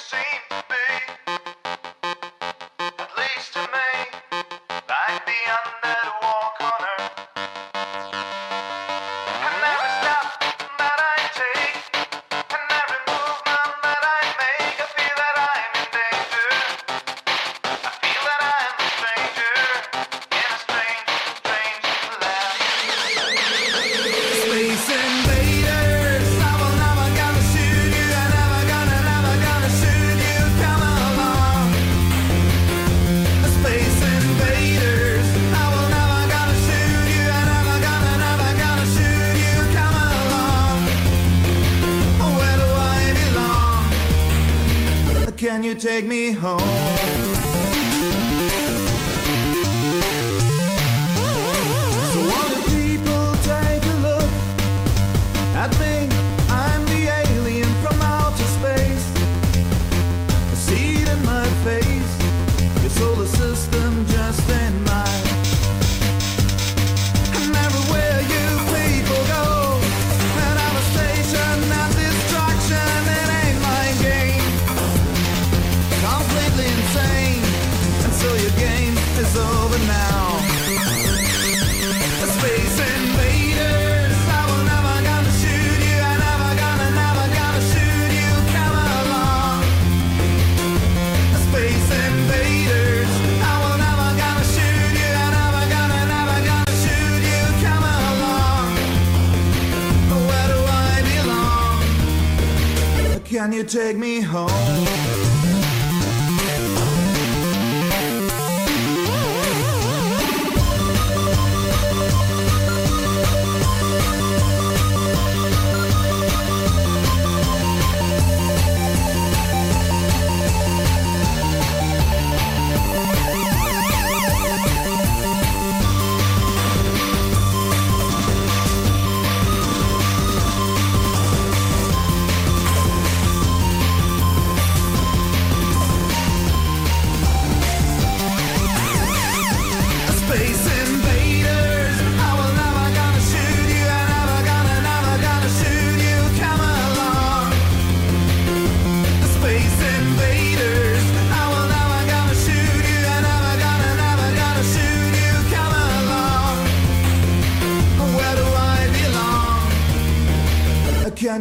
same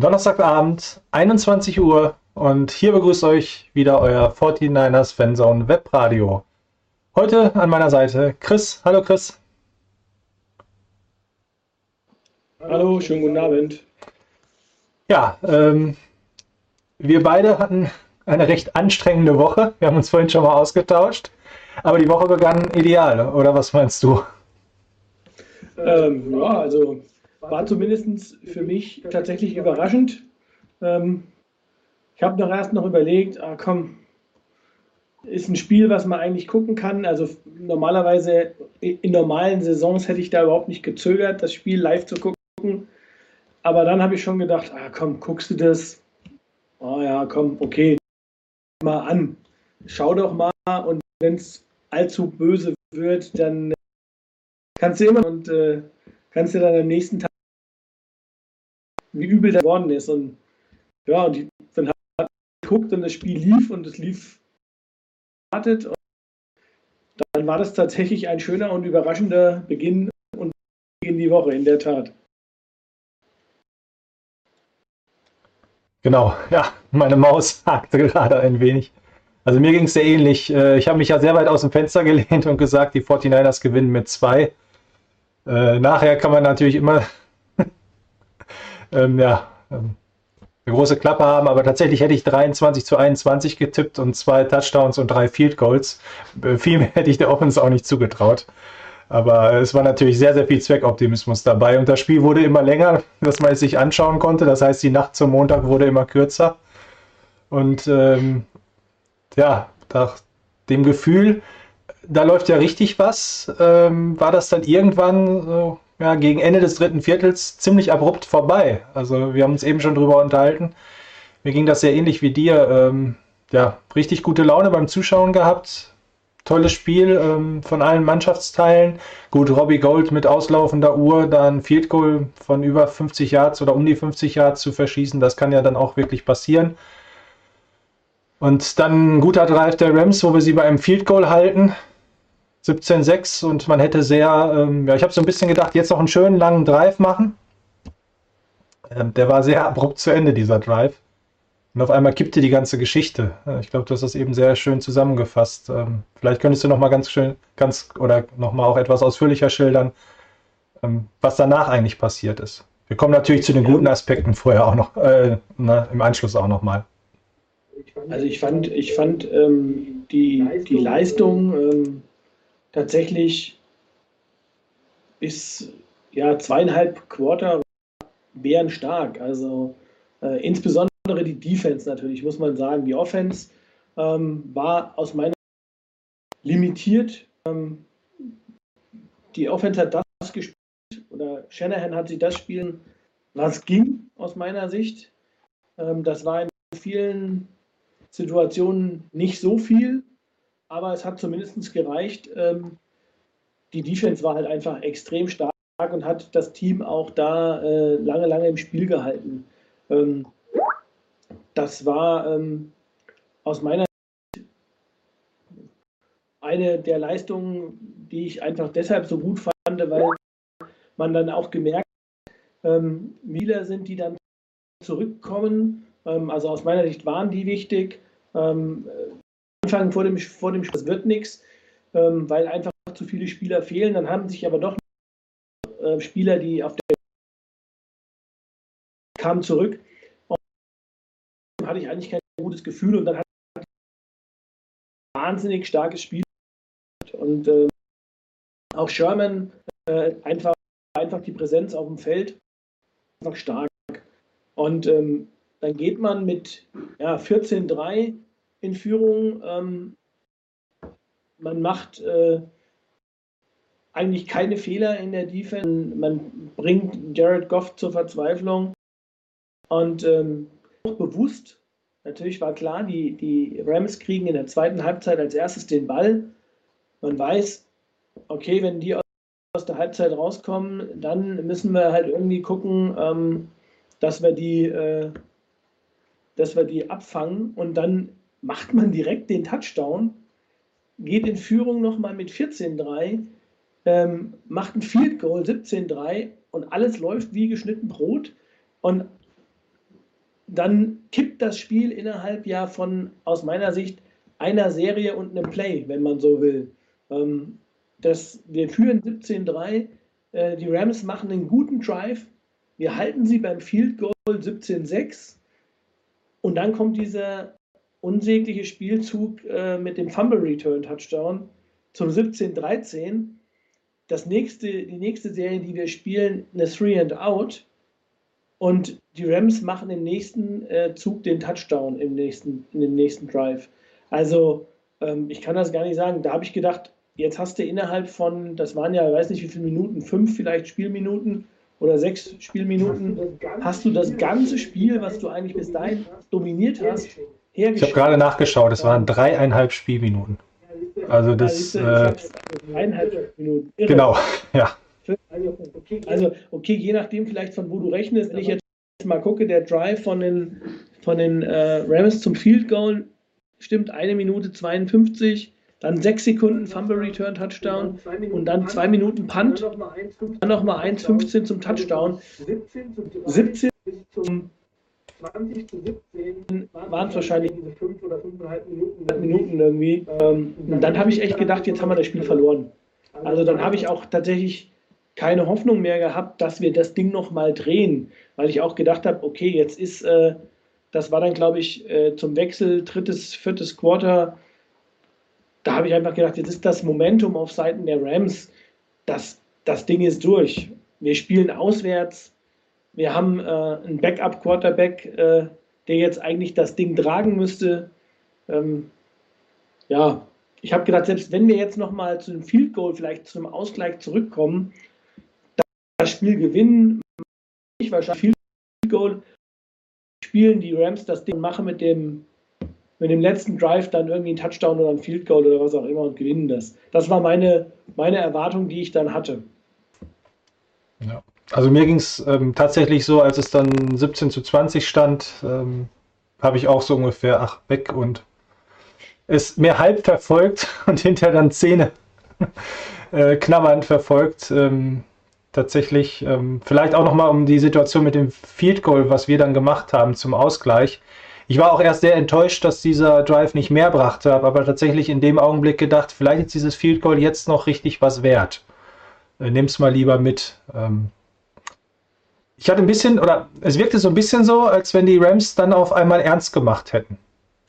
Donnerstagabend, 21 Uhr und hier begrüßt euch wieder euer 49ers Fanzone Webradio. Heute an meiner Seite Chris. Hallo Chris. Hallo, schönen guten Abend. Ja, ähm, wir beide hatten eine recht anstrengende Woche. Wir haben uns vorhin schon mal ausgetauscht, aber die Woche begann ideal, oder was meinst du? Ähm, ja, also war zumindest für mich tatsächlich überraschend. Ähm, ich habe noch erst noch überlegt, ah, komm, ist ein Spiel, was man eigentlich gucken kann. Also normalerweise in normalen Saisons hätte ich da überhaupt nicht gezögert, das Spiel live zu gucken. Aber dann habe ich schon gedacht, ah, komm, guckst du das? Oh ja, komm, okay, mal an. Schau doch mal und wenn es allzu böse wird, dann kannst du immer und äh, kannst du dann am nächsten Tag wie übel das geworden ist. Und ja, und die, dann hat ich geguckt und das Spiel lief und es lief wartet. Dann war das tatsächlich ein schöner und überraschender Beginn und in die Woche, in der Tat. Genau, ja, meine Maus hakte gerade ein wenig. Also mir ging es sehr ähnlich. Äh, Ich habe mich ja sehr weit aus dem Fenster gelehnt und gesagt, die 49ers gewinnen mit zwei. Äh, nachher kann man natürlich immer ähm, ja, ähm, eine große Klappe haben, aber tatsächlich hätte ich 23 zu 21 getippt und zwei Touchdowns und drei Field Goals. Äh, Viel mehr hätte ich der Offense auch nicht zugetraut. Aber es war natürlich sehr, sehr viel Zweckoptimismus dabei. Und das Spiel wurde immer länger, dass man es sich anschauen konnte. Das heißt, die Nacht zum Montag wurde immer kürzer. Und ähm, ja, nach dem Gefühl, da läuft ja richtig was, ähm, war das dann irgendwann so, ja, gegen Ende des dritten Viertels ziemlich abrupt vorbei. Also wir haben uns eben schon drüber unterhalten. Mir ging das sehr ähnlich wie dir. Ähm, ja, richtig gute Laune beim Zuschauen gehabt. Tolles Spiel ähm, von allen Mannschaftsteilen. Gut, Robbie Gold mit auslaufender Uhr, dann Field Goal von über 50 Yards oder um die 50 Yards zu verschießen, das kann ja dann auch wirklich passieren. Und dann ein guter Drive der Rams, wo wir sie bei einem Field Goal halten. 17-6 und man hätte sehr, ähm, ja, ich habe so ein bisschen gedacht, jetzt noch einen schönen langen Drive machen. Ähm, der war sehr abrupt zu Ende, dieser Drive. Und auf einmal kippte die ganze Geschichte. Ich glaube, du hast das eben sehr schön zusammengefasst. Ähm, vielleicht könntest du noch mal ganz schön, ganz oder noch mal auch etwas ausführlicher schildern, ähm, was danach eigentlich passiert ist. Wir kommen natürlich zu den guten Aspekten vorher auch noch, äh, na, im Anschluss auch noch mal. Also ich fand, ich fand ähm, die, die Leistung ähm, tatsächlich bis ja, zweieinhalb Quarter wären stark. Also äh, insbesondere die Defense natürlich, muss man sagen. Die Offense ähm, war aus meiner Sicht limitiert. Ähm, die Offense hat das gespielt, oder Shanahan hat sie das spielen, was ging, aus meiner Sicht. Ähm, das war in vielen Situationen nicht so viel, aber es hat zumindest gereicht. Ähm, die Defense war halt einfach extrem stark und hat das Team auch da äh, lange, lange im Spiel gehalten. Ähm, das war ähm, aus meiner Sicht eine der Leistungen, die ich einfach deshalb so gut fand, weil man dann auch gemerkt hat, Mieler sind, die dann zurückkommen. Also aus meiner Sicht waren die wichtig. Ähm, Anfang vor dem, vor dem Spiel, das wird nichts, ähm, weil einfach zu viele Spieler fehlen. Dann haben sich aber doch äh, Spieler, die auf der kamen zurück hatte ich eigentlich kein gutes Gefühl und dann hat ein wahnsinnig starkes Spiel und äh, auch Sherman äh, einfach, einfach die Präsenz auf dem Feld einfach stark. Und ähm, dann geht man mit ja, 14-3 in Führung. Ähm, man macht äh, eigentlich keine Fehler in der Defense. Man bringt Jared Goff zur Verzweiflung. Und ähm, auch bewusst Natürlich war klar, die, die Rams kriegen in der zweiten Halbzeit als erstes den Ball. Man weiß, okay, wenn die aus der Halbzeit rauskommen, dann müssen wir halt irgendwie gucken, ähm, dass wir die, äh, dass wir die abfangen und dann macht man direkt den Touchdown, geht in Führung nochmal mit 14-3, ähm, macht ein Field Goal 17-3 und alles läuft wie geschnitten Brot. Und dann kippt das Spiel innerhalb ja von, aus meiner Sicht, einer Serie und einem Play, wenn man so will. Ähm, das, wir führen 17-3, äh, die Rams machen einen guten Drive, wir halten sie beim Field Goal 17-6 und dann kommt dieser unsägliche Spielzug äh, mit dem Fumble Return Touchdown zum 17-13. Das nächste, die nächste Serie, die wir spielen, eine Three and Out und die Rams machen im nächsten äh, Zug den Touchdown im nächsten, in dem nächsten Drive. Also ähm, ich kann das gar nicht sagen. Da habe ich gedacht, jetzt hast du innerhalb von, das waren ja, ich weiß nicht wie viele Minuten, fünf vielleicht Spielminuten oder sechs Spielminuten, hast du das ganze Spiel, was du eigentlich bis dahin dominiert hast, hergestellt. Ich habe gerade nachgeschaut, es waren dreieinhalb Spielminuten. Also das. Äh, dreieinhalb Minuten. Genau, ja. Also, okay, je nachdem vielleicht von wo du rechnest, wenn ich jetzt mal gucke, der Drive von den, von den äh, Rams zum Field Goal stimmt eine Minute 52, dann sechs Sekunden Fumble Return Touchdown und dann zwei Minuten Punt, dann nochmal 1,15 zum Touchdown. 17 zum 20 zu 17 waren es wahrscheinlich diese 5 oder 5,5 Minuten irgendwie. Ähm, und dann habe ich echt gedacht, jetzt haben wir das Spiel verloren. Also dann habe ich auch tatsächlich keine Hoffnung mehr gehabt, dass wir das Ding nochmal drehen, weil ich auch gedacht habe, okay, jetzt ist, äh, das war dann, glaube ich, äh, zum Wechsel drittes, viertes Quarter, da habe ich einfach gedacht, jetzt ist das Momentum auf Seiten der Rams, das, das Ding ist durch. Wir spielen auswärts. Wir haben äh, einen Backup-Quarterback, äh, der jetzt eigentlich das Ding tragen müsste. Ähm, ja, ich habe gedacht, selbst wenn wir jetzt nochmal zu einem Field Goal, vielleicht zu einem Ausgleich zurückkommen, das Spiel gewinnen, ich wahrscheinlich Field Goal, spielen die Rams das Ding, machen mit dem, mit dem letzten Drive dann irgendwie einen Touchdown oder ein Field Goal oder was auch immer und gewinnen das. Das war meine, meine Erwartung, die ich dann hatte. Ja. Also mir ging es ähm, tatsächlich so, als es dann 17 zu 20 stand, ähm, habe ich auch so ungefähr, ach, weg und es mir halb verfolgt und hinterher dann Zähne äh, knabbernd verfolgt. Ähm, tatsächlich, ähm, vielleicht auch nochmal um die Situation mit dem Field Goal, was wir dann gemacht haben zum Ausgleich. Ich war auch erst sehr enttäuscht, dass dieser Drive nicht mehr brachte, habe aber tatsächlich in dem Augenblick gedacht, vielleicht ist dieses Field Goal jetzt noch richtig was wert. Äh, nimm's mal lieber mit. Ähm, ich hatte ein bisschen, oder es wirkte so ein bisschen so, als wenn die Rams dann auf einmal ernst gemacht hätten.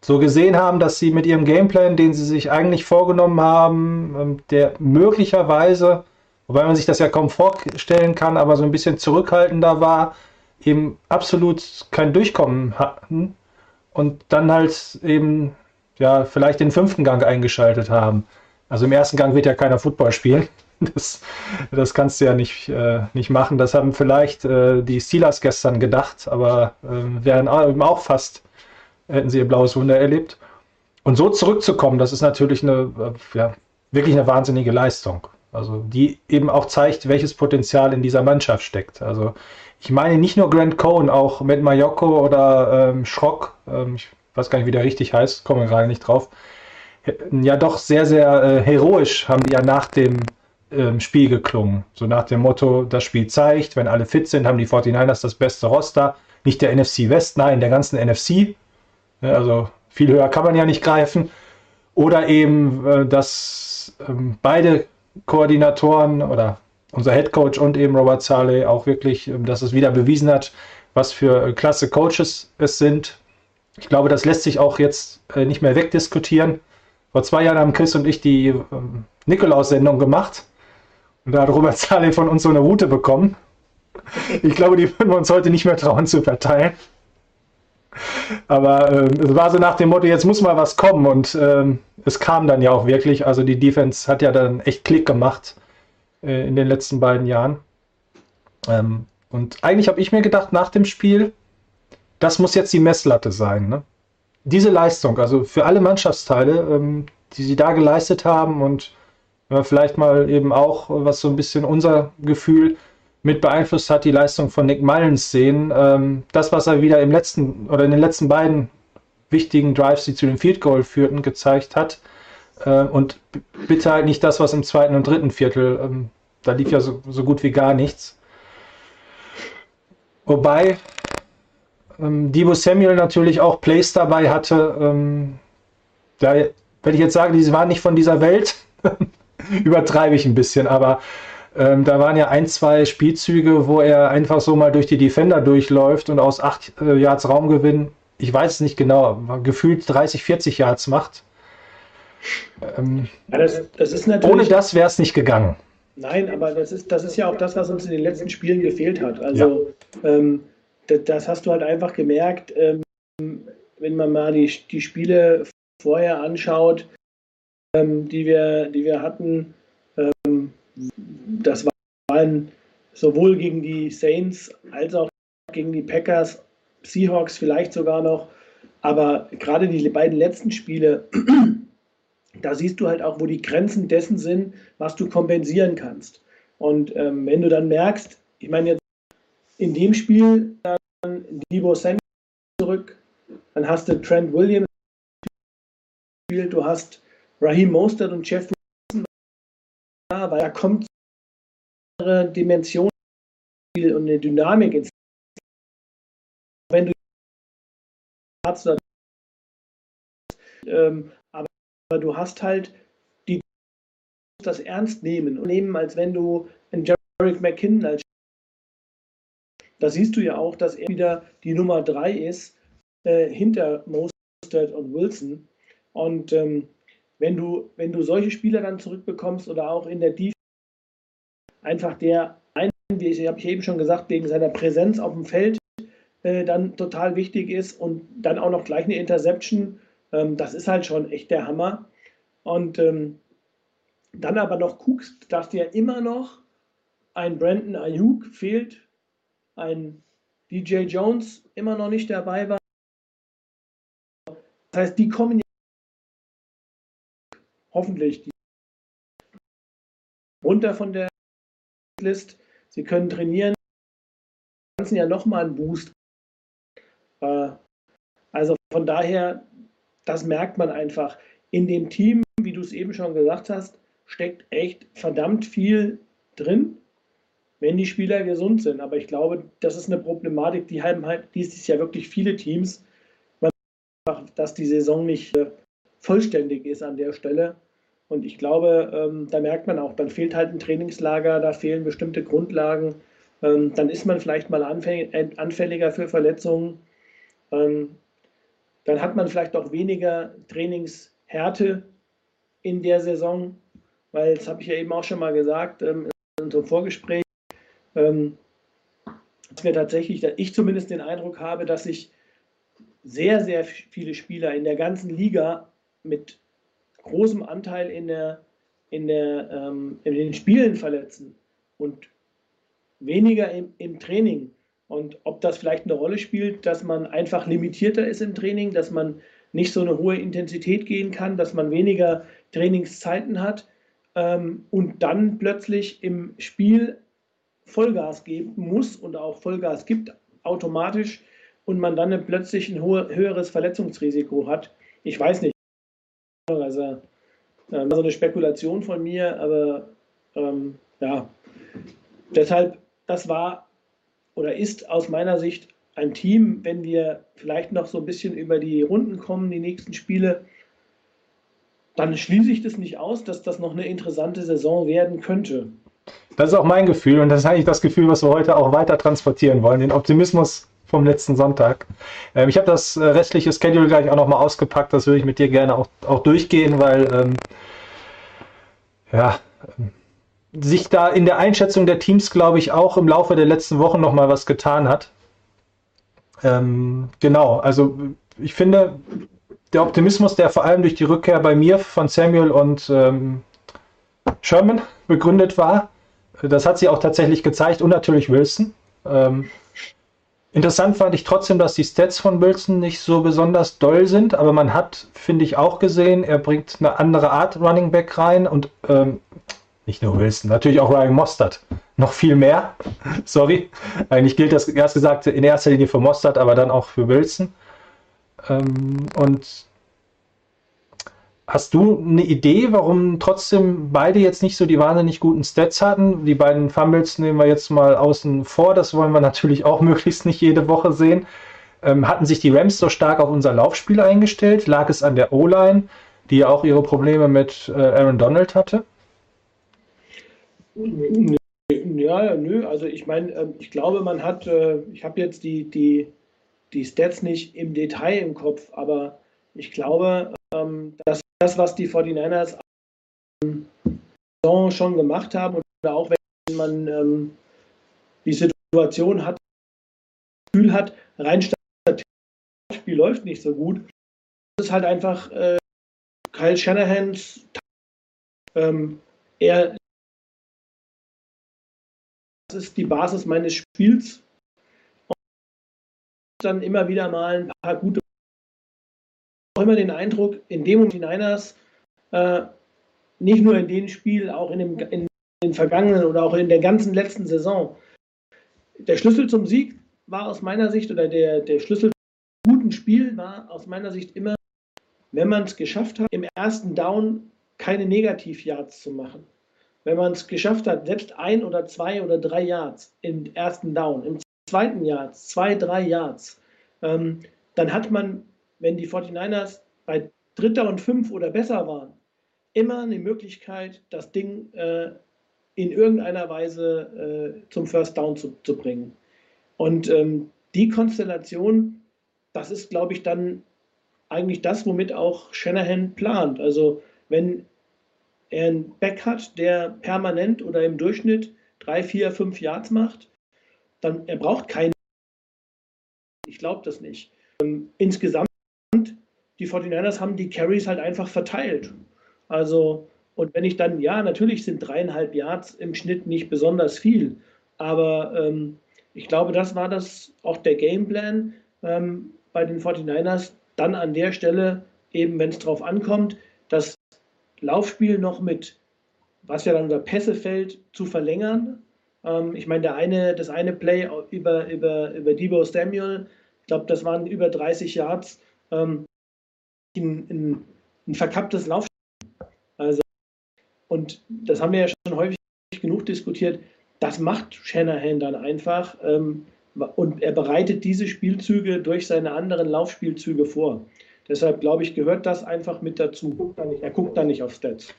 So gesehen haben, dass sie mit ihrem Gameplan, den sie sich eigentlich vorgenommen haben, ähm, der möglicherweise, wobei man sich das ja kaum vorstellen kann, aber so ein bisschen zurückhaltender war, eben absolut kein Durchkommen hatten und dann halt eben ja vielleicht den fünften Gang eingeschaltet haben. Also im ersten Gang wird ja keiner Football spielen. Das, das kannst du ja nicht, äh, nicht machen. Das haben vielleicht äh, die Steelers gestern gedacht, aber äh, wären auch fast, hätten sie ihr blaues Wunder erlebt. Und so zurückzukommen, das ist natürlich eine, äh, ja, wirklich eine wahnsinnige Leistung. Also die eben auch zeigt, welches Potenzial in dieser Mannschaft steckt. Also ich meine nicht nur Grant Cohn, auch mit Mayoko oder ähm, Schrock, ähm, ich weiß gar nicht, wie der richtig heißt, komme gerade nicht drauf. Ja, doch sehr, sehr äh, heroisch haben die ja nach dem ähm, Spiel geklungen. So nach dem Motto, das Spiel zeigt, wenn alle fit sind, haben die 49ers das beste Roster. Nicht der NFC West, nein, der ganzen NFC. Also viel höher kann man ja nicht greifen. Oder eben, äh, dass ähm, beide Koordinatoren oder unser Head Coach und eben Robert Saleh auch wirklich, ähm, dass es wieder bewiesen hat, was für äh, klasse Coaches es sind. Ich glaube, das lässt sich auch jetzt äh, nicht mehr wegdiskutieren. Vor zwei Jahren haben Chris und ich die ähm, Nikolaus-Sendung gemacht. Und da hat Robert Saleh von uns so eine Route bekommen. Ich glaube, die würden wir uns heute nicht mehr trauen zu verteilen. Aber äh, es war so nach dem Motto, jetzt muss mal was kommen. Und äh, es kam dann ja auch wirklich. Also die Defense hat ja dann echt Klick gemacht äh, in den letzten beiden Jahren. Ähm, und eigentlich habe ich mir gedacht, nach dem Spiel, das muss jetzt die Messlatte sein. Ne? Diese Leistung, also für alle Mannschaftsteile, ähm, die sie da geleistet haben und ja, vielleicht mal eben auch, was so ein bisschen unser Gefühl mit beeinflusst hat, die Leistung von Nick Mullins sehen. Ähm, das, was er wieder im letzten oder in den letzten beiden wichtigen Drives, die zu dem Field Goal führten, gezeigt hat. Äh, und bitte halt nicht das, was im zweiten und dritten Viertel, ähm, da lief ja so, so, gut wie gar nichts. Wobei ähm, Debo Samuel natürlich auch Plays dabei hatte. Ähm, da, wenn ich jetzt sage, die waren nicht von dieser Welt, übertreibe ich ein bisschen, aber ähm, da waren ja ein, zwei Spielzüge, wo er einfach so mal durch die Defender durchläuft und aus acht äh, Yards Raumgewinn, ich weiß es nicht genau, gefühlt 30, 40 Yards macht. Ähm, ja, das, das ohne das wäre es nicht gegangen. Nein, aber das ist, das ist ja auch das, was uns in den letzten Spielen gefehlt hat. Also ja. ähm, das, das, hast du halt einfach gemerkt, ähm, wenn man mal die, die Spiele vorher anschaut, ähm, die, wir, die wir hatten, ähm, das waren sowohl gegen die Saints als auch gegen die Packers, Seahawks vielleicht sogar noch, aber gerade die beiden letzten Spiele, da siehst du halt auch, wo die Grenzen dessen sind, was du kompensieren kannst. Und ähm, wenn du dann merkst, ich meine jetzt in dem Spiel dann Debo Samuel zurück, dann hast du Trent Williams, du hast Raheem Mostert und Jeff Wilson weil da kommt eine Dimension und eine Dynamik ins wenn du ähm, aber du hast halt die das ernst nehmen und nehmen, als wenn du einen Jarek McKinnon als da siehst du ja auch, dass er wieder die Nummer drei ist äh, hinter Mostert und Wilson. Und ähm, wenn du, wenn du solche Spieler dann zurückbekommst oder auch in der Defense einfach der, ein, wie ich habe eben schon gesagt, wegen seiner Präsenz auf dem Feld äh, dann total wichtig ist und dann auch noch gleich eine Interception. Ähm, das ist halt schon echt der Hammer. Und ähm, dann aber noch guckst, dass dir immer noch ein Brandon Ayuk fehlt, ein DJ Jones immer noch nicht dabei war. Das heißt, die kommen hoffentlich runter von der List. Sie können trainieren, ganzen ja nochmal einen Boost. Äh, also von daher, das merkt man einfach. In dem Team, wie du es eben schon gesagt hast, steckt echt verdammt viel drin, wenn die Spieler gesund sind. Aber ich glaube, das ist eine Problematik, die haben halt dieses Jahr wirklich viele Teams, dass die Saison nicht äh, vollständig ist an der Stelle. Und ich glaube, ähm, da merkt man auch, dann fehlt halt ein Trainingslager, da fehlen bestimmte Grundlagen. Ähm, dann ist man vielleicht mal anfälliger für Verletzungen. Ähm, dann hat man vielleicht auch weniger Trainingshärte in der Saison, weil das habe ich ja eben auch schon mal gesagt ähm, in unserem Vorgespräch, ähm, dass wir tatsächlich, dass ich zumindest den Eindruck habe, dass sich sehr, sehr viele Spieler in der ganzen Liga mit großem Anteil in, der, in, der, ähm, in den Spielen verletzen und weniger im, im Training. Und ob das vielleicht eine Rolle spielt, dass man einfach limitierter ist im Training, dass man nicht so eine hohe Intensität gehen kann, dass man weniger Trainingszeiten hat ähm, und dann plötzlich im Spiel Vollgas geben muss und auch Vollgas gibt automatisch und man dann plötzlich ein höheres Verletzungsrisiko hat. Ich weiß nicht. Also äh, so eine Spekulation von mir, aber ähm, ja, deshalb, das war oder ist aus meiner Sicht ein Team, wenn wir vielleicht noch so ein bisschen über die Runden kommen, die nächsten Spiele, dann schließe ich das nicht aus, dass das noch eine interessante Saison werden könnte. Das ist auch mein Gefühl und das ist eigentlich das Gefühl, was wir heute auch weiter transportieren wollen, den Optimismus vom letzten Sonntag. Ähm, ich habe das äh, restliche Schedule gleich auch nochmal ausgepackt, das würde ich mit dir gerne auch, auch durchgehen, weil ähm, ja, ähm, sich da in der Einschätzung der Teams, glaube ich, auch im Laufe der letzten Wochen nochmal was getan hat. Ähm, genau, also ich finde, der Optimismus, der vor allem durch die Rückkehr bei mir von Samuel und ähm, Sherman begründet war, das hat sie auch tatsächlich gezeigt und natürlich Wilson. Ähm, interessant fand ich trotzdem, dass die Stats von Wilson nicht so besonders doll sind, aber man hat, finde ich, auch gesehen, er bringt eine andere Art Running Back rein und ähm, nicht nur Wilson, natürlich auch Ryan Mostert. Noch viel mehr. Sorry. Eigentlich gilt das erst gesagt in erster Linie für Mostert, aber dann auch für Wilson. Ähm, und Hast du eine Idee, warum trotzdem beide jetzt nicht so die wahnsinnig guten Stats hatten? Die beiden Fumbles nehmen wir jetzt mal außen vor. Das wollen wir natürlich auch möglichst nicht jede Woche sehen. Ähm, hatten sich die Rams so stark auf unser Laufspiel eingestellt? Lag es an der O-Line, die ja auch ihre Probleme mit äh, Aaron Donald hatte? Ja, nö. Also ich meine, ähm, ich glaube, man hat, äh, ich habe jetzt die, die, die Stats nicht im Detail im Kopf, aber ich glaube, ähm, dass das, was die 49ers schon gemacht haben und auch wenn man ähm, die Situation hat, das Gefühl hat, rein das Spiel läuft nicht so gut, das ist halt einfach äh, Kyle Shanahans ähm, er das ist die Basis meines Spiels. Und dann immer wieder mal ein paar gute auch immer den Eindruck, in dem und die Niners, äh, nicht nur in dem Spiel, auch in, dem, in den vergangenen oder auch in der ganzen letzten Saison, der Schlüssel zum Sieg war aus meiner Sicht oder der, der Schlüssel zum guten Spiel war aus meiner Sicht immer, wenn man es geschafft hat, im ersten Down keine Negativ-Yards zu machen. Wenn man es geschafft hat, selbst ein oder zwei oder drei Yards im ersten Down, im zweiten Yards, zwei, drei Yards, ähm, dann hat man wenn die 49ers bei Dritter und Fünf oder besser waren, immer eine Möglichkeit, das Ding äh, in irgendeiner Weise äh, zum First Down zu, zu bringen. Und ähm, die Konstellation, das ist, glaube ich, dann eigentlich das, womit auch Shanahan plant. Also wenn er einen Back hat, der permanent oder im Durchschnitt drei, vier, fünf Yards macht, dann er braucht keine. Ich glaube das nicht. Ähm, insgesamt, die 49ers haben die Carries halt einfach verteilt. Also, und wenn ich dann, ja, natürlich sind dreieinhalb Yards im Schnitt nicht besonders viel, aber ähm, ich glaube, das war das auch der Gameplan ähm, bei den 49ers, dann an der Stelle, eben wenn es drauf ankommt, das Laufspiel noch mit, was ja dann über Pässe fällt, zu verlängern. Ähm, ich meine, eine, das eine Play über, über, über Debo Samuel, ich glaube, das waren über 30 Yards, ähm, ein, ein, ein verkapptes Laufspiel. Also, und das haben wir ja schon häufig genug diskutiert. Das macht Shanahan dann einfach. Ähm, und er bereitet diese Spielzüge durch seine anderen Laufspielzüge vor. Deshalb glaube ich, gehört das einfach mit dazu. Er guckt da nicht auf Stats.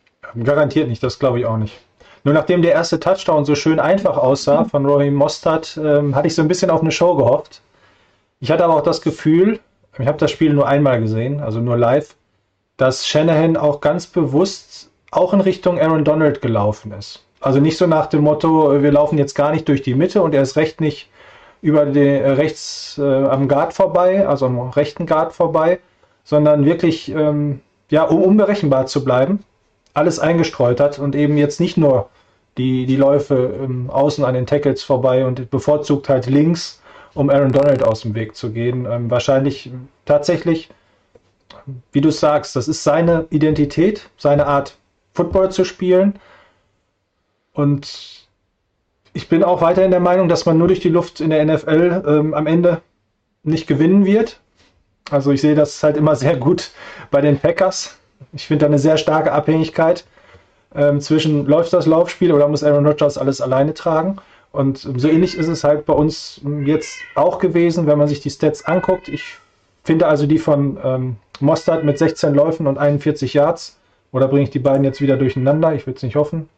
Garantiert nicht, das glaube ich auch nicht. Nur nachdem der erste Touchdown so schön einfach aussah von Rohim Mostert, ähm, hatte ich so ein bisschen auf eine Show gehofft. Ich hatte aber auch das Gefühl, ich habe das Spiel nur einmal gesehen, also nur live, dass Shanahan auch ganz bewusst auch in Richtung Aaron Donald gelaufen ist. Also nicht so nach dem Motto, wir laufen jetzt gar nicht durch die Mitte und er ist recht nicht über den, äh, rechts äh, am Guard vorbei, also am rechten Guard vorbei, sondern wirklich, ähm, ja, um unberechenbar zu bleiben, alles eingestreut hat und eben jetzt nicht nur die, die Läufe ähm, außen an den Tackles vorbei und bevorzugt halt links, um Aaron Donald aus dem Weg zu gehen. Ähm, wahrscheinlich tatsächlich, wie du sagst, das ist seine Identität, seine Art, Football zu spielen. Und ich bin auch weiterhin der Meinung, dass man nur durch die Luft in der NFL ähm, am Ende nicht gewinnen wird. Also ich sehe das halt immer sehr gut bei den Packers. Ich finde da eine sehr starke Abhängigkeit ähm, zwischen läuft das Laufspiel oder muss Aaron Rodgers alles alleine tragen. Und so ähnlich ist es halt bei uns jetzt auch gewesen, wenn man sich die Stats anguckt. Ich finde also die von ähm, Mostard mit 16 Läufen und 41 Yards. Oder bringe ich die beiden jetzt wieder durcheinander? Ich würde es nicht hoffen.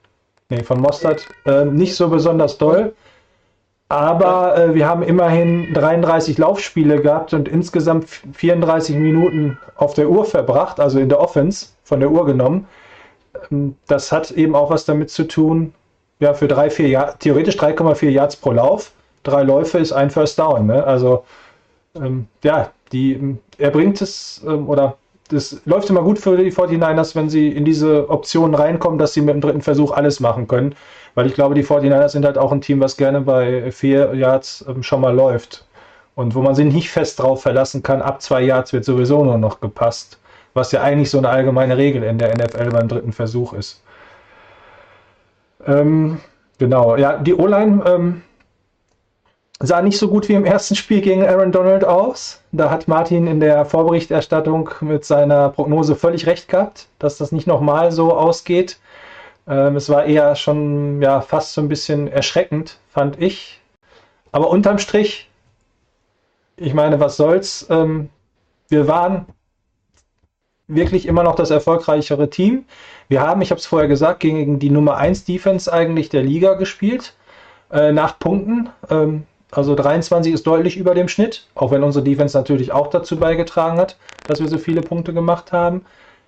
Nee, von Mostard. Äh, nicht so besonders doll. Aber äh, wir haben immerhin 33 Laufspiele gehabt und insgesamt 34 Minuten auf der Uhr verbracht, also in der Offense von der Uhr genommen. Ähm, das hat eben auch was damit zu tun, ja, für drei, vier Jahr, theoretisch 3,4 Yards pro Lauf. Drei Läufe ist ein First Down. Ne? Also, ähm, ja, die, er bringt es ähm, oder das läuft immer gut für die 49ers, wenn sie in diese Option reinkommen, dass sie mit dem dritten Versuch alles machen können. Weil ich glaube, die 49ers sind halt auch ein Team, was gerne bei vier Yards ähm, schon mal läuft. Und wo man sich nicht fest drauf verlassen kann, ab zwei Yards wird sowieso nur noch gepasst. Was ja eigentlich so eine allgemeine Regel in der NFL beim dritten Versuch ist. Ähm, genau, ja, die O-Line ähm, sah nicht so gut wie im ersten Spiel gegen Aaron Donald aus. Da hat Martin in der Vorberichterstattung mit seiner Prognose völlig recht gehabt, dass das nicht nochmal so ausgeht. Ähm, es war eher schon ja, fast so ein bisschen erschreckend, fand ich. Aber unterm Strich, ich meine, was soll's? Ähm, wir waren wirklich immer noch das erfolgreichere Team. Wir haben, ich habe es vorher gesagt, gegen die Nummer 1 Defense eigentlich der Liga gespielt, äh, nach Punkten. Ähm, also 23 ist deutlich über dem Schnitt, auch wenn unsere Defense natürlich auch dazu beigetragen hat, dass wir so viele Punkte gemacht haben.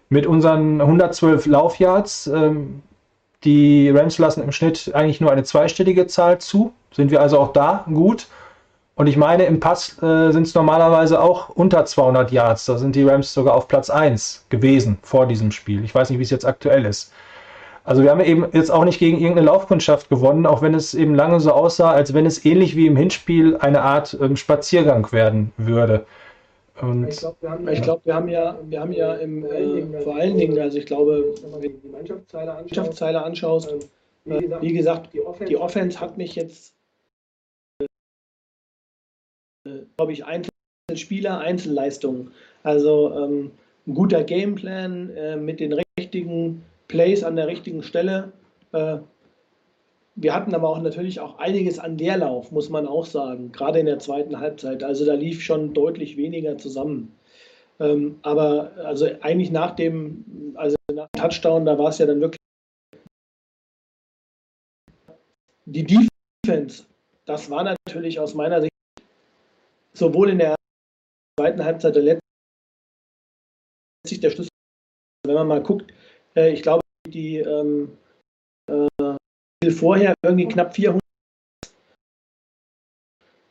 Mit unseren 112 Laufyards, ähm, die Rams lassen im Schnitt eigentlich nur eine zweistellige Zahl zu, sind wir also auch da gut. Und ich meine, im Pass äh, sind es normalerweise auch unter 200 Yards. Da sind die Rams sogar auf Platz 1 gewesen vor diesem Spiel. Ich weiß nicht, wie es jetzt aktuell ist. Also wir haben eben jetzt auch nicht gegen irgendeine Laufkundschaft gewonnen, auch wenn es eben lange so aussah, als wenn es ähnlich wie im Hinspiel eine Art ähm, Spaziergang werden würde. Und ich glaube, wir, haben, glaub, wir haben ja, wir haben ja im, äh, vor allen Dingen, also ich glaube, wenn du die Mannschaftszeile anschaust, äh, wie gesagt, die Offense hat mich jetzt glaube ich, Einzelspieler, Einzelleistungen. Also ähm, ein guter Gameplan äh, mit den richtigen Plays an der richtigen Stelle. Äh, wir hatten aber auch natürlich auch einiges an Leerlauf, muss man auch sagen, gerade in der zweiten Halbzeit. Also da lief schon deutlich weniger zusammen. Ähm, aber also eigentlich nach dem, also nach dem Touchdown, da war es ja dann wirklich die Defense. Das war natürlich aus meiner Sicht sowohl in der zweiten Halbzeit der letzten sich der Schlüssel. Wenn man mal guckt, äh, ich glaube, die ähm, äh, vorher irgendwie knapp 400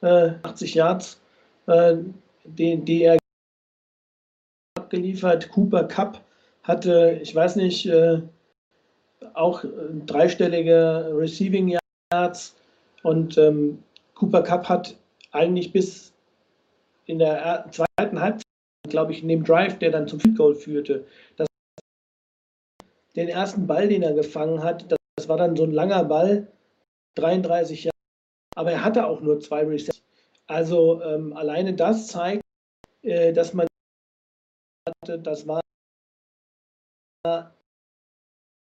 äh, 80 Yards, äh, den, die er abgeliefert. Cooper Cup hatte, ich weiß nicht, äh, auch äh, dreistellige Receiving Yards und ähm, Cooper Cup hat eigentlich bis in der zweiten Halbzeit, glaube ich, in dem Drive, der dann zum Field Goal führte, das, den ersten Ball, den er gefangen hat, das, das war dann so ein langer Ball, 33 Jahre, aber er hatte auch nur zwei Receptions. Also ähm, alleine das zeigt, äh, dass man hatte, das war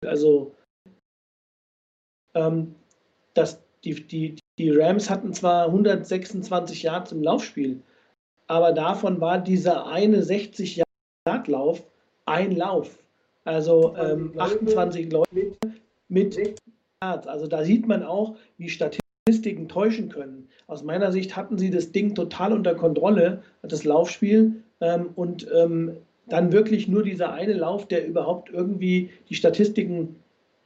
also ähm, dass die, die, die Rams hatten zwar 126 Yards im Laufspiel, aber davon war dieser eine 60 Yard Lauf ein Lauf. Also ähm, 28 Leute mit Yards. Also da sieht man auch, wie Statistiken täuschen können. Aus meiner Sicht hatten sie das Ding total unter Kontrolle, das Laufspiel, ähm, und ähm, dann wirklich nur dieser eine Lauf, der überhaupt irgendwie die Statistiken,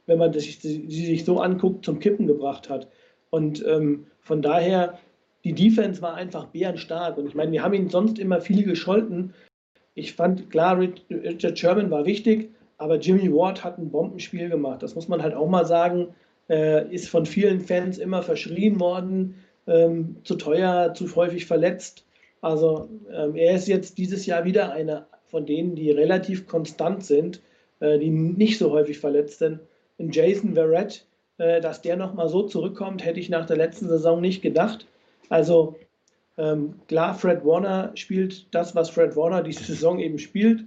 wenn man das, sie sich so anguckt, zum Kippen gebracht hat. Und ähm, von daher, die Defense war einfach bärenstark. Und ich meine, wir haben ihn sonst immer viel gescholten. Ich fand, klar, Richard Sherman war wichtig, aber Jimmy Ward hat ein Bombenspiel gemacht. Das muss man halt auch mal sagen. Äh, ist von vielen Fans immer verschrien worden, ähm, zu teuer, zu häufig verletzt. Also ähm, er ist jetzt dieses Jahr wieder einer von denen, die relativ konstant sind, äh, die nicht so häufig verletzt sind. In Jason Verrett, äh, dass der nochmal so zurückkommt, hätte ich nach der letzten Saison nicht gedacht. Also ähm, klar, Fred Warner spielt das, was Fred Warner diese Saison eben spielt.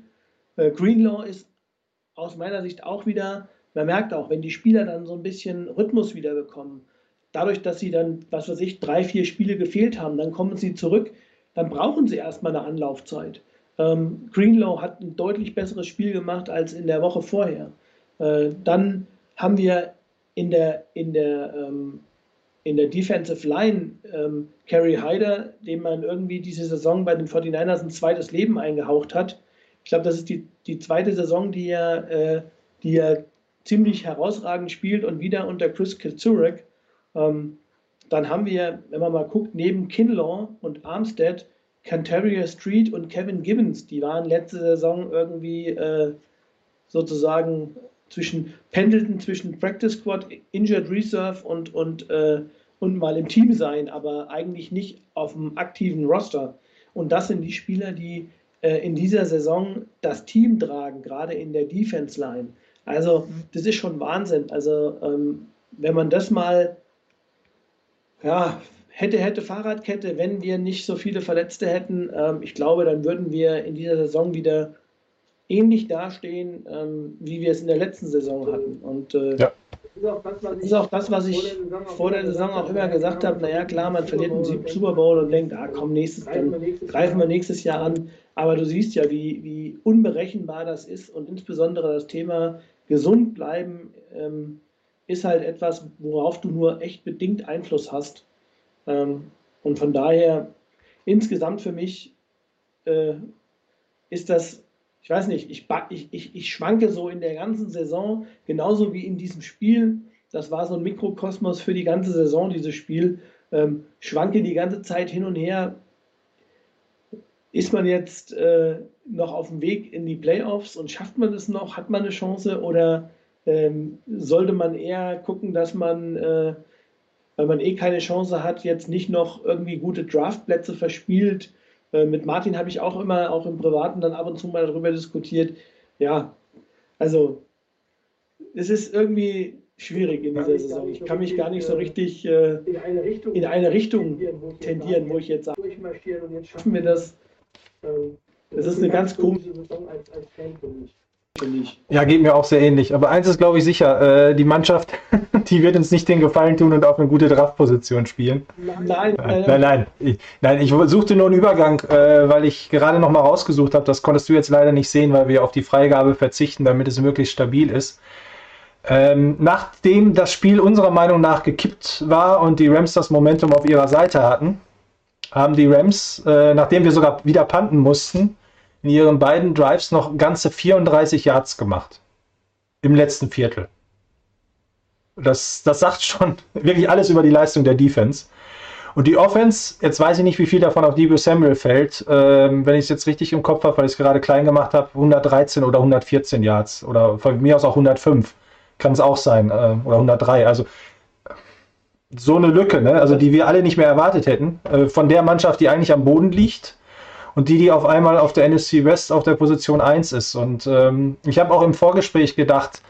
Äh, Greenlaw ist aus meiner Sicht auch wieder, man merkt auch, wenn die Spieler dann so ein bisschen Rhythmus wieder bekommen, dadurch, dass sie dann, was weiß ich, drei, vier Spiele gefehlt haben, dann kommen sie zurück, dann brauchen sie erstmal eine Anlaufzeit. Ähm, Greenlaw hat ein deutlich besseres Spiel gemacht als in der Woche vorher. Äh, dann haben wir in der, in der, ähm, in der Defensive Line ähm, Kerry Hyder, dem man irgendwie diese Saison bei den 49ers ein zweites Leben eingehaucht hat. Ich glaube, das ist die, die zweite Saison, die er, äh, die er ziemlich herausragend spielt und wieder unter Chris Kizurek. Ähm, dann haben wir, wenn man mal guckt, neben Kinlaw und Armstead Cantaria Street und Kevin Gibbons, die waren letzte Saison irgendwie äh, sozusagen zwischen, pendelten zwischen Practice Squad, Injured Reserve und, und, äh, und mal im Team sein, aber eigentlich nicht auf dem aktiven Roster. Und das sind die Spieler, die äh, in dieser Saison das Team tragen, gerade in der Defense Line. Also, das ist schon Wahnsinn. Also, ähm, wenn man das mal ja, hätte, hätte Fahrradkette, wenn wir nicht so viele Verletzte hätten, ähm, ich glaube, dann würden wir in dieser Saison wieder ähnlich dastehen, ähm, wie wir es in der letzten Saison hatten. Und äh, ja. Das ist auch das, was ich vor der Saison auch immer gesagt habe. Naja, klar, man verliert einen Super Bowl und denkt, ah komm, nächstes, dann greifen wir nächstes Jahr an. Aber du siehst ja, wie, wie unberechenbar das ist und insbesondere das Thema gesund bleiben ähm, ist halt etwas, worauf du nur echt bedingt Einfluss hast. Ähm, und von daher, insgesamt für mich äh, ist das, ich weiß nicht, ich, ich, ich, ich schwanke so in der ganzen Saison, genauso wie in diesem Spiel. Das war so ein Mikrokosmos für die ganze Saison, dieses Spiel. Ähm, schwanke die ganze Zeit hin und her. Ist man jetzt äh, noch auf dem Weg in die Playoffs und schafft man es noch? Hat man eine Chance? Oder ähm, sollte man eher gucken, dass man äh, weil man eh keine Chance hat, jetzt nicht noch irgendwie gute Draftplätze verspielt. Äh, mit Martin habe ich auch immer, auch im Privaten, dann ab und zu mal darüber diskutiert. Ja, also es ist irgendwie schwierig in dieser Saison. Ich kann mich gar nicht so äh, richtig äh, in eine Richtung, in eine Richtung tendieren, wo ich jetzt sage, und jetzt schaffen wir das. Ähm, das ist eine ganz komische Saison als, als Fan für mich finde ich. Ja, geht mir auch sehr ähnlich. Aber eins ist, glaube ich, sicher: äh, Die Mannschaft, die wird uns nicht den Gefallen tun und auf eine gute Draftposition spielen. Nein, äh, nein, nein. Ich, nein, ich suchte nur einen Übergang, äh, weil ich gerade noch mal rausgesucht habe. Das konntest du jetzt leider nicht sehen, weil wir auf die Freigabe verzichten, damit es möglichst stabil ist. Ähm, nachdem das Spiel unserer Meinung nach gekippt war und die Rams das Momentum auf ihrer Seite hatten, haben die Rams, äh, nachdem wir sogar wieder panten mussten, in ihren beiden Drives noch ganze 34 Yards gemacht. Im letzten Viertel. Das, das sagt schon wirklich alles über die Leistung der Defense. Und die Offense, jetzt weiß ich nicht, wie viel davon auf Debo Samuel fällt. Ähm, wenn ich es jetzt richtig im Kopf habe, weil ich es gerade klein gemacht habe, 113 oder 114 Yards oder von mir aus auch 105. Kann es auch sein. Äh, oder 103. Also so eine Lücke, ne? also die wir alle nicht mehr erwartet hätten. Äh, von der Mannschaft, die eigentlich am Boden liegt und die, die auf einmal auf der NSC West auf der Position 1 ist. Und ähm, ich habe auch im Vorgespräch gedacht,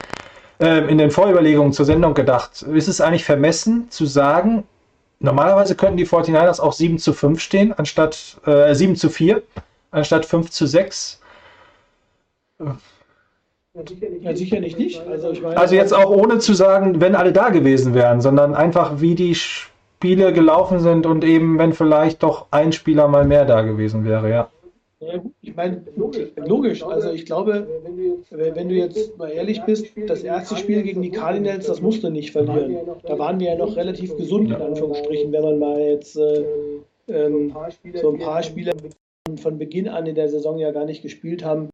äh, in den Vorüberlegungen zur Sendung gedacht, ist es eigentlich vermessen zu sagen, Normalerweise könnten die 49ers auch 7 zu 5 stehen, anstatt äh, 7 zu 4, anstatt 5 zu 6. Ja, sicherlich nicht. Also, meine, Also jetzt auch ohne zu sagen, wenn alle da gewesen wären, sondern einfach wie die Spiele gelaufen sind und eben wenn vielleicht doch ein Spieler mal mehr da gewesen wäre, ja. Ich meine, logisch. Also ich glaube, wenn du jetzt mal ehrlich bist, das erste Spiel gegen die Cardinals, das musst du nicht verlieren. Da waren wir ja noch relativ gesund, in Anführungsstrichen, wenn man mal jetzt äh, ähm, so ein paar Spiele von Beginn an in der Saison ja gar nicht gespielt haben,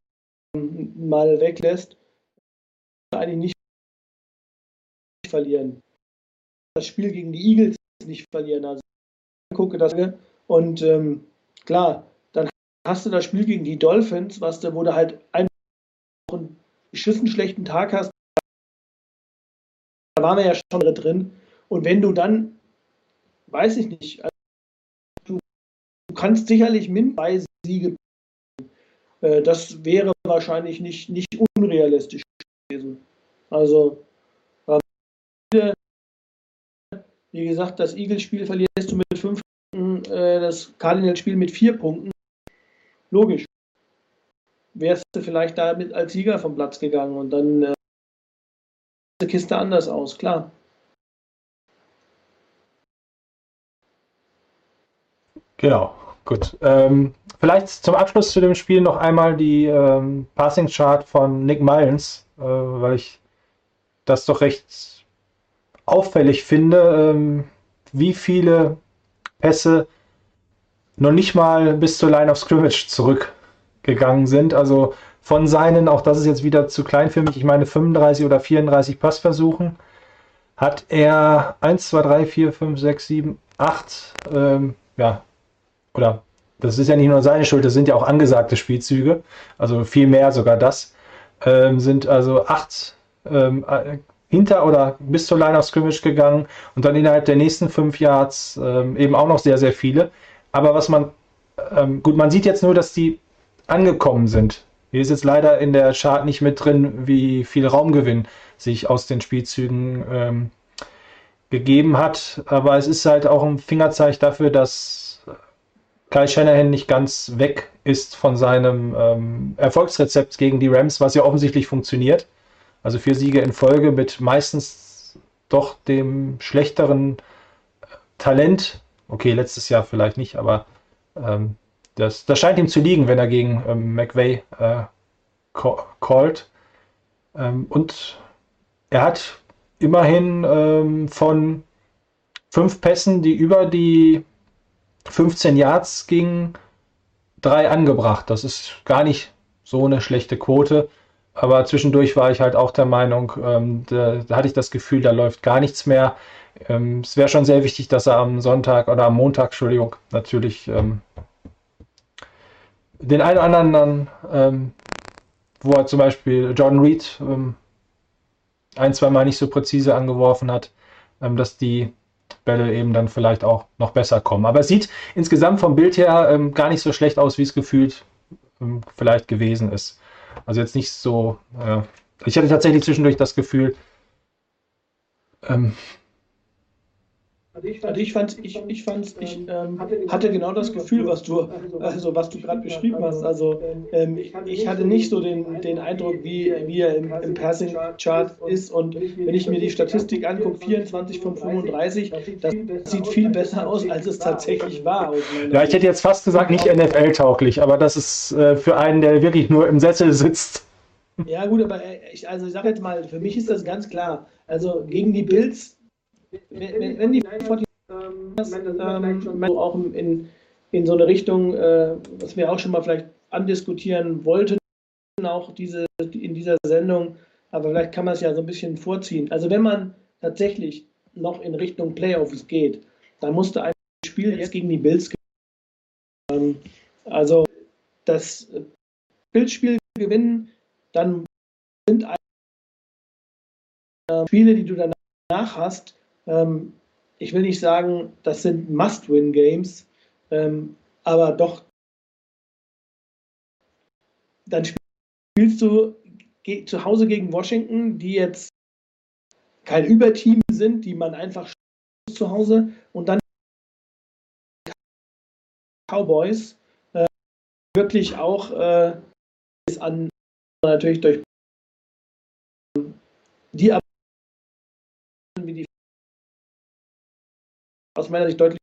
mal weglässt. Eigentlich nicht verlieren. Das Spiel gegen die Eagles nicht verlieren. Also gucke das und ähm, klar, hast du das Spiel gegen die Dolphins, was wo du halt einen beschissen schlechten Tag hast, da waren wir ja schon drin. Und wenn du dann, weiß ich nicht, also du, du kannst sicherlich mindestens Siege. Äh, das wäre wahrscheinlich nicht, nicht unrealistisch gewesen. Also, äh, wie gesagt, das Eagles-Spiel verlierst du mit fünf Punkten, äh, das Cardinals-Spiel mit vier Punkten logisch. Wärst du vielleicht damit als Sieger vom Platz gegangen und dann äh, die Kiste anders aus, klar. Genau, gut. Ähm, vielleicht zum Abschluss zu dem Spiel noch einmal die ähm, Passing Chart von Nick Mullins, äh, weil ich das doch recht auffällig finde, ähm, wie viele Pässe noch nicht mal bis zur Line of Scrimmage zurückgegangen sind. Also von seinen, auch das ist jetzt wieder zu klein für mich, ich meine 35 oder 34 Passversuchen, hat er 1, 2, 3, 4, 5, 6, 7, 8, ähm, ja, oder das ist ja nicht nur seine Schuld, das sind ja auch angesagte Spielzüge, also viel mehr sogar das, ähm, sind also 8 ähm, äh, hinter oder bis zur Line of Scrimmage gegangen und dann innerhalb der nächsten 5 Yards ähm, eben auch noch sehr, sehr viele. Aber was man, ähm, gut, man sieht jetzt nur, dass die angekommen sind. Hier ist jetzt leider in der Chart nicht mit drin, wie viel Raumgewinn sich aus den Spielzügen ähm, gegeben hat. Aber es ist halt auch ein Fingerzeig dafür, dass Kai Shanahan nicht ganz weg ist von seinem ähm, Erfolgsrezept gegen die Rams, was ja offensichtlich funktioniert. Also vier Siege in Folge mit meistens doch dem schlechteren Talent Okay, letztes Jahr vielleicht nicht, aber ähm, das, das scheint ihm zu liegen, wenn er gegen ähm, McVay äh, callt. Ähm, und er hat immerhin ähm, von fünf Pässen, die über die 15 Yards gingen, drei angebracht. Das ist gar nicht so eine schlechte Quote. Aber zwischendurch war ich halt auch der Meinung, ähm, da, da, hatte ich das Gefühl, da läuft gar nichts mehr. Ähm, es wäre schon sehr wichtig, dass er am Sonntag oder am Montag, Entschuldigung, natürlich ähm, den einen oder anderen ähm, wo er zum Beispiel John Reed ähm, ein, zwei Mal nicht so präzise angeworfen hat, ähm, dass die Bälle eben dann vielleicht auch noch besser kommen. Aber es sieht insgesamt vom Bild her gar nicht so schlecht aus, wie es gefühlt vielleicht gewesen ist. Also jetzt nicht so. Äh, ich hatte tatsächlich zwischendurch das Gefühl, ähm, also ich fand, ich, ich fand, ich ähm, hatte genau das Gefühl, was du, also was du gerade beschrieben hast. Also ähm, ich hatte nicht so den, den Eindruck, wie, wie er im, im Passing Chart ist. Und wenn ich mir die Statistik angucke, 24 von 35, das sieht viel besser aus, als es tatsächlich war. Ja, ich hätte jetzt fast gesagt, nicht NFL-tauglich, aber das ist äh, für einen, der wirklich nur im Sessel sitzt. Ja, gut, aber ich, also ich sage jetzt mal, für mich ist das ganz klar. Also gegen die Bills wenn, wenn die ähm, ähm, auch in, in so eine Richtung, äh, was wir auch schon mal vielleicht andiskutieren wollten, auch diese, in dieser Sendung, aber vielleicht kann man es ja so ein bisschen vorziehen. Also wenn man tatsächlich noch in Richtung Playoffs geht, dann musst du ein Spiel jetzt gegen die Bills gewinnen. Ähm, also das Bildspiel gewinnen, dann sind äh, Spiele, die du danach hast, ähm, ich will nicht sagen, das sind Must-Win-Games, ähm, aber doch, dann spielst du zu Hause gegen Washington, die jetzt kein Überteam sind, die man einfach zu Hause und dann Cowboys äh, wirklich auch äh, ist an natürlich durch die aus meiner Sicht deutlich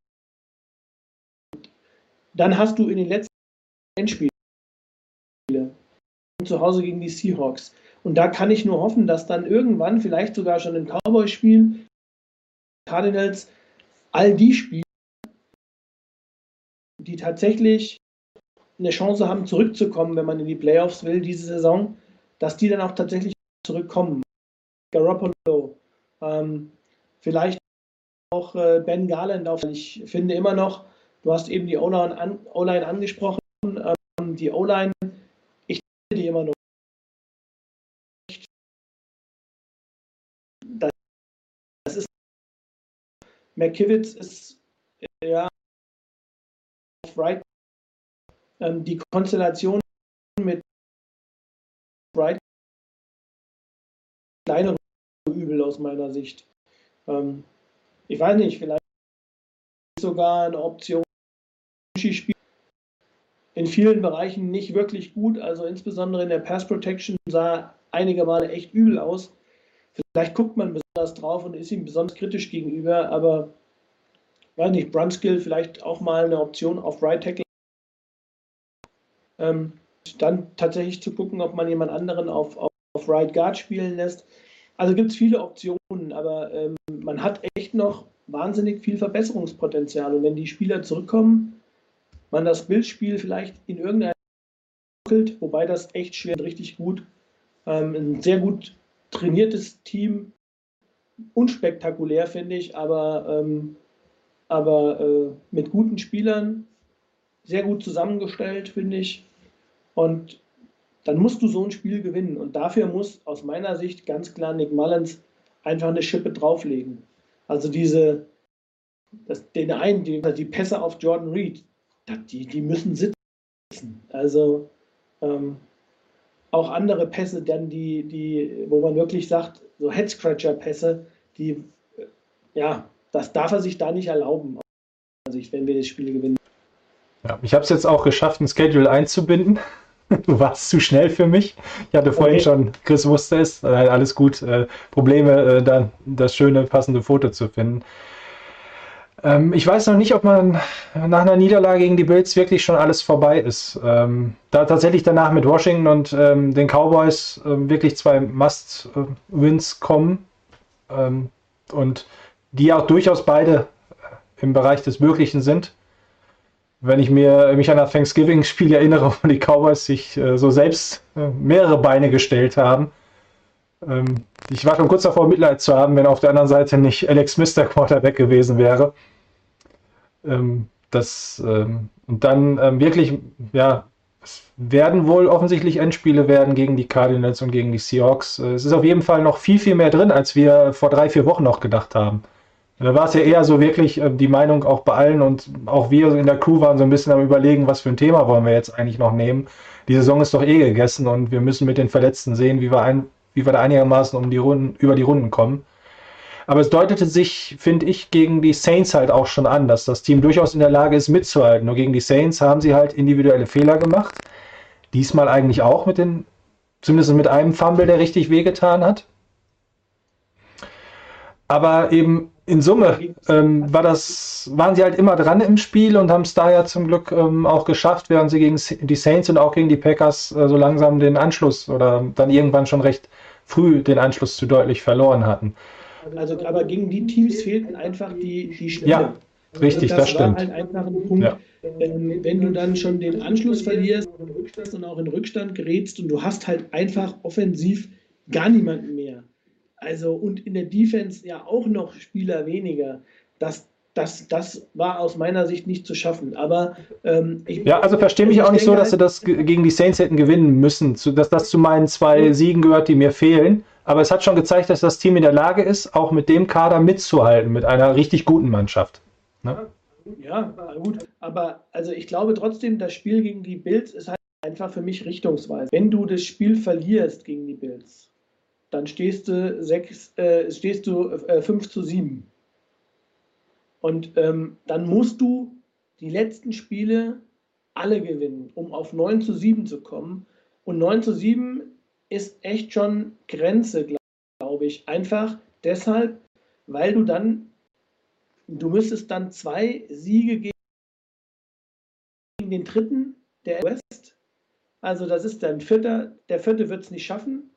dann hast du in den letzten Endspielen zu Hause gegen die Seahawks. Und da kann ich nur hoffen, dass dann irgendwann, vielleicht sogar schon im Cowboy-Spiel, Cardinals, all die Spiele, die tatsächlich eine Chance haben, zurückzukommen, wenn man in die Playoffs will, diese Saison, dass die dann auch tatsächlich zurückkommen. Garoppolo, ähm, vielleicht auch äh, Ben Garland auf. Ich finde immer noch, du hast eben die O-Line an, angesprochen, ähm, die O-Line, ich finde die immer noch. Das ist McKivitz ist ja right ähm, die Konstellation mit Bright kleinere Übel aus meiner Sicht. Ähm, ich weiß nicht, vielleicht sogar eine Option. In vielen Bereichen nicht wirklich gut, also insbesondere in der Pass Protection sah einige Male echt übel aus. Vielleicht guckt man besonders drauf und ist ihm besonders kritisch gegenüber, aber weiß nicht, Brunskill vielleicht auch mal eine Option auf Right Tackle ähm, dann tatsächlich zu gucken, ob man jemand anderen auf, auf, auf Right Guard spielen lässt. Also gibt es viele Optionen, aber ähm, man hat echt noch wahnsinnig viel Verbesserungspotenzial. Und wenn die Spieler zurückkommen, man das Bildspiel vielleicht in irgendeiner wobei das echt schwer und richtig gut. Ähm, ein sehr gut trainiertes Team, unspektakulär finde ich, aber, ähm, aber äh, mit guten Spielern, sehr gut zusammengestellt, finde ich. Und dann musst du so ein Spiel gewinnen. Und dafür muss aus meiner Sicht ganz klar Nick Mullins einfach eine Schippe drauflegen. Also diese, das, den einen, die, die Pässe auf Jordan Reed, die, die müssen sitzen. Also ähm, auch andere Pässe, dann die, die, wo man wirklich sagt, so Head-Scratcher-Pässe, die, ja, das darf er sich da nicht erlauben, also wenn wir das Spiel gewinnen. Ja, ich habe es jetzt auch geschafft, ein Schedule einzubinden. Du warst zu schnell für mich. Ich hatte vorhin okay. schon, Chris wusste es, alles gut, äh, Probleme, äh, dann das schöne, passende Foto zu finden. Ähm, ich weiß noch nicht, ob man nach einer Niederlage gegen die Bills wirklich schon alles vorbei ist. Ähm, da tatsächlich danach mit Washington und ähm, den Cowboys ähm, wirklich zwei Must-Wins kommen ähm, und die auch durchaus beide im Bereich des Möglichen sind wenn ich mir, mich an das Thanksgiving-Spiel erinnere, wo die Cowboys sich äh, so selbst äh, mehrere Beine gestellt haben. Ähm, ich war schon kurz davor, Mitleid zu haben, wenn auf der anderen Seite nicht Alex Smith der Quarterback gewesen wäre. Ähm, das, ähm, und dann ähm, wirklich, ja, es werden wohl offensichtlich Endspiele werden gegen die Cardinals und gegen die Seahawks. Äh, es ist auf jeden Fall noch viel, viel mehr drin, als wir vor drei, vier Wochen noch gedacht haben. Da war es ja eher so wirklich äh, die Meinung auch bei allen und auch wir in der Crew waren so ein bisschen am überlegen, was für ein Thema wollen wir jetzt eigentlich noch nehmen. Die Saison ist doch eh gegessen und wir müssen mit den Verletzten sehen, wie wir, ein, wie wir da einigermaßen um die Runden, über die Runden kommen. Aber es deutete sich, finde ich, gegen die Saints halt auch schon an, dass das Team durchaus in der Lage ist, mitzuhalten. Nur gegen die Saints haben sie halt individuelle Fehler gemacht. Diesmal eigentlich auch mit den, zumindest mit einem Fumble, der richtig wehgetan hat. Aber eben in Summe ähm, war das, waren sie halt immer dran im Spiel und haben es da ja zum Glück ähm, auch geschafft, während sie gegen die Saints und auch gegen die Packers äh, so langsam den Anschluss oder dann irgendwann schon recht früh den Anschluss zu deutlich verloren hatten. Also, aber gegen die Teams fehlten einfach die, die Schnelle. Ja, richtig, das, das stimmt. Halt einfach ein Punkt, ja. ähm, wenn du dann schon den Anschluss verlierst und auch in Rückstand gerätst und du hast halt einfach offensiv gar niemanden mehr Also und in der Defense ja auch noch Spieler weniger. Das, das, das war aus meiner Sicht nicht zu schaffen. Aber ähm, ich, Ja, also verstehe mich ich auch nicht so, dass sie halt- das ge- gegen die Saints hätten gewinnen müssen, zu, dass das zu meinen zwei Siegen gehört, die mir fehlen. Aber es hat schon gezeigt, dass das Team in der Lage ist, auch mit dem Kader mitzuhalten, mit einer richtig guten Mannschaft. Ne? Ja, gut. Aber also ich glaube trotzdem, das Spiel gegen die Bills ist halt einfach für mich richtungsweise. Wenn du das Spiel verlierst gegen die Bills, dann stehst du, sechs, äh, stehst du äh, 5 zu 7. Und ähm, dann musst du die letzten Spiele alle gewinnen, um auf 9 zu 7 zu kommen. Und 9 zu 7 ist echt schon Grenze, glaube ich. Einfach deshalb, weil du dann Du müsstest dann zwei Siege gegen den dritten der West. Also das ist dann vierter. Der vierte wird es nicht schaffen.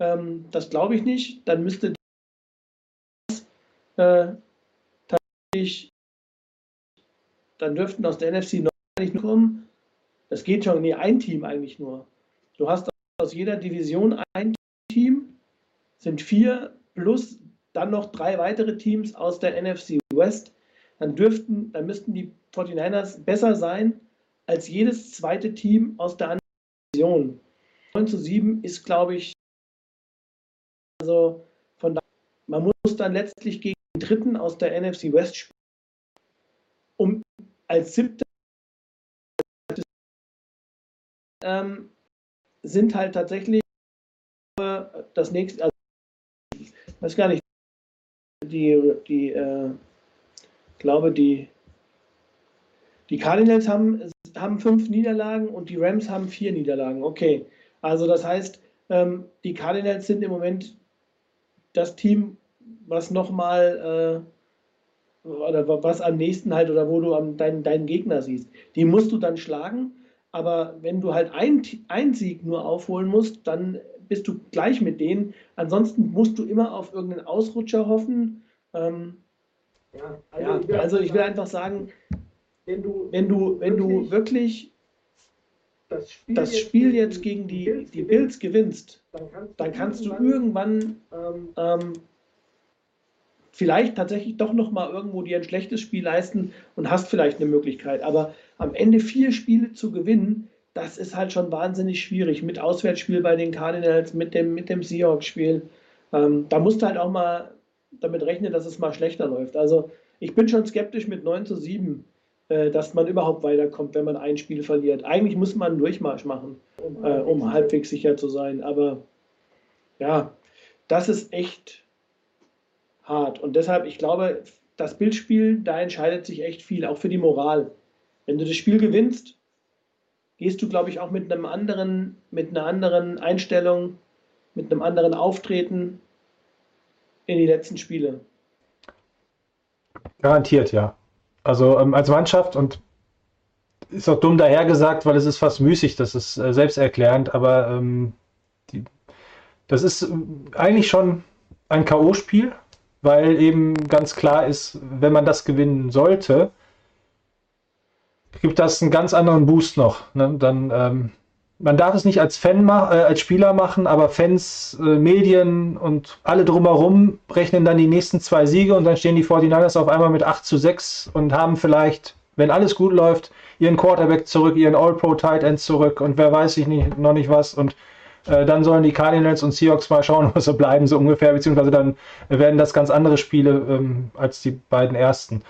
Ähm, das glaube ich nicht. Dann müsste das äh, tatsächlich, dann dürften aus der NFC noch nicht nur kommen. Das geht schon, nee, ein Team eigentlich nur. Du hast aus jeder Division ein Team, sind vier plus dann noch drei weitere Teams aus der NFC West, dann dürften, dann müssten die 49ers besser sein als jedes zweite Team aus der anderen Division. 9 zu 7 ist, glaube ich, also von daher, man muss dann letztlich gegen den dritten aus der NFC West spielen, um als siebter ähm, sind halt tatsächlich äh, das nächste, also, ich weiß gar nicht, die, die äh, glaube, die, die Cardinals haben, haben fünf Niederlagen und die Rams haben vier Niederlagen. Okay, also das heißt, ähm, die Cardinals sind im Moment das Team, was nochmal äh, oder was am nächsten halt oder wo du am, deinen, deinen Gegner siehst. Die musst du dann schlagen, aber wenn du halt ein, ein Sieg nur aufholen musst, dann bist du gleich mit denen. Ansonsten musst du immer auf irgendeinen Ausrutscher hoffen. Ähm, ja, also ich will einfach sagen, wenn du, wenn du, wenn du wirklich das Spiel, das Spiel jetzt gegen die, die Bills gewinnst, dann kannst du irgendwann ähm, ähm, vielleicht tatsächlich doch noch mal irgendwo dir ein schlechtes Spiel leisten und hast vielleicht eine Möglichkeit. Aber am Ende vier Spiele zu gewinnen, das ist halt schon wahnsinnig schwierig. Mit Auswärtsspiel bei den Cardinals, mit dem, mit dem Seahawks-Spiel. Ähm, da musst du halt auch mal damit rechnen, dass es mal schlechter läuft. Also ich bin schon skeptisch mit 9 zu 7, äh, dass man überhaupt weiterkommt, wenn man ein Spiel verliert. Eigentlich muss man einen Durchmarsch machen, äh, um halbwegs sicher zu sein. Aber ja, das ist echt hart. Und deshalb, ich glaube, das Bildspiel, da entscheidet sich echt viel, auch für die Moral. Wenn du das Spiel gewinnst, gehst du, glaube ich, auch mit einem anderen, mit einer anderen Einstellung, mit einem anderen Auftreten in die letzten Spiele. Garantiert, ja. Also ähm, als Mannschaft und ist auch dumm dahergesagt, weil es ist fast müßig, das ist äh, selbsterklärend, aber ähm, die, das ist äh, eigentlich schon ein K.O.-Spiel, weil eben ganz klar ist, wenn man das gewinnen sollte, gibt das einen ganz anderen Boost noch. Ne? Dann, ähm, man darf es nicht als Fan ma äh, als Spieler machen, aber Fans, äh, Medien und alle drumherum rechnen dann die nächsten zwei Siege und dann stehen die 49ers auf einmal mit 8 zu 6 und haben vielleicht, wenn alles gut läuft, ihren Quarterback zurück, ihren All-Pro Tight End zurück und wer weiß ich nicht, noch nicht was und äh, dann sollen die Cardinals und Seahawks mal schauen, was so bleiben, so ungefähr, beziehungsweise dann werden das ganz andere Spiele ähm, als die beiden ersten.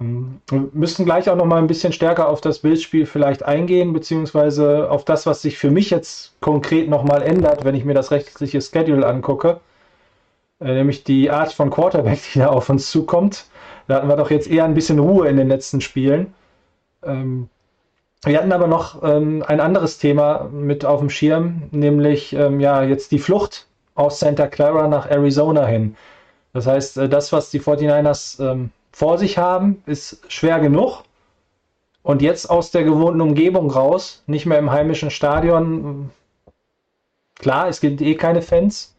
Ähm, Wir müssen gleich auch noch mal ein bisschen stärker auf das Bildspiel vielleicht eingehen, beziehungsweise auf das, was sich für mich jetzt konkret noch mal ändert, wenn ich mir das rechtliche Schedule angucke, äh, nämlich die Art von Quarterback, die da auf uns zukommt. Da hatten wir doch jetzt eher ein bisschen Ruhe in den letzten Spielen. Ähm, wir hatten aber noch ähm, ein anderes Thema mit auf dem Schirm, nämlich ja jetzt die Flucht aus Santa Clara nach Arizona hin. Das heißt, äh, das, was die 49ers ähm, vor sich haben, ist schwer genug. Und jetzt aus der gewohnten Umgebung raus, nicht mehr im heimischen Stadion. Klar, es gibt eh keine Fans,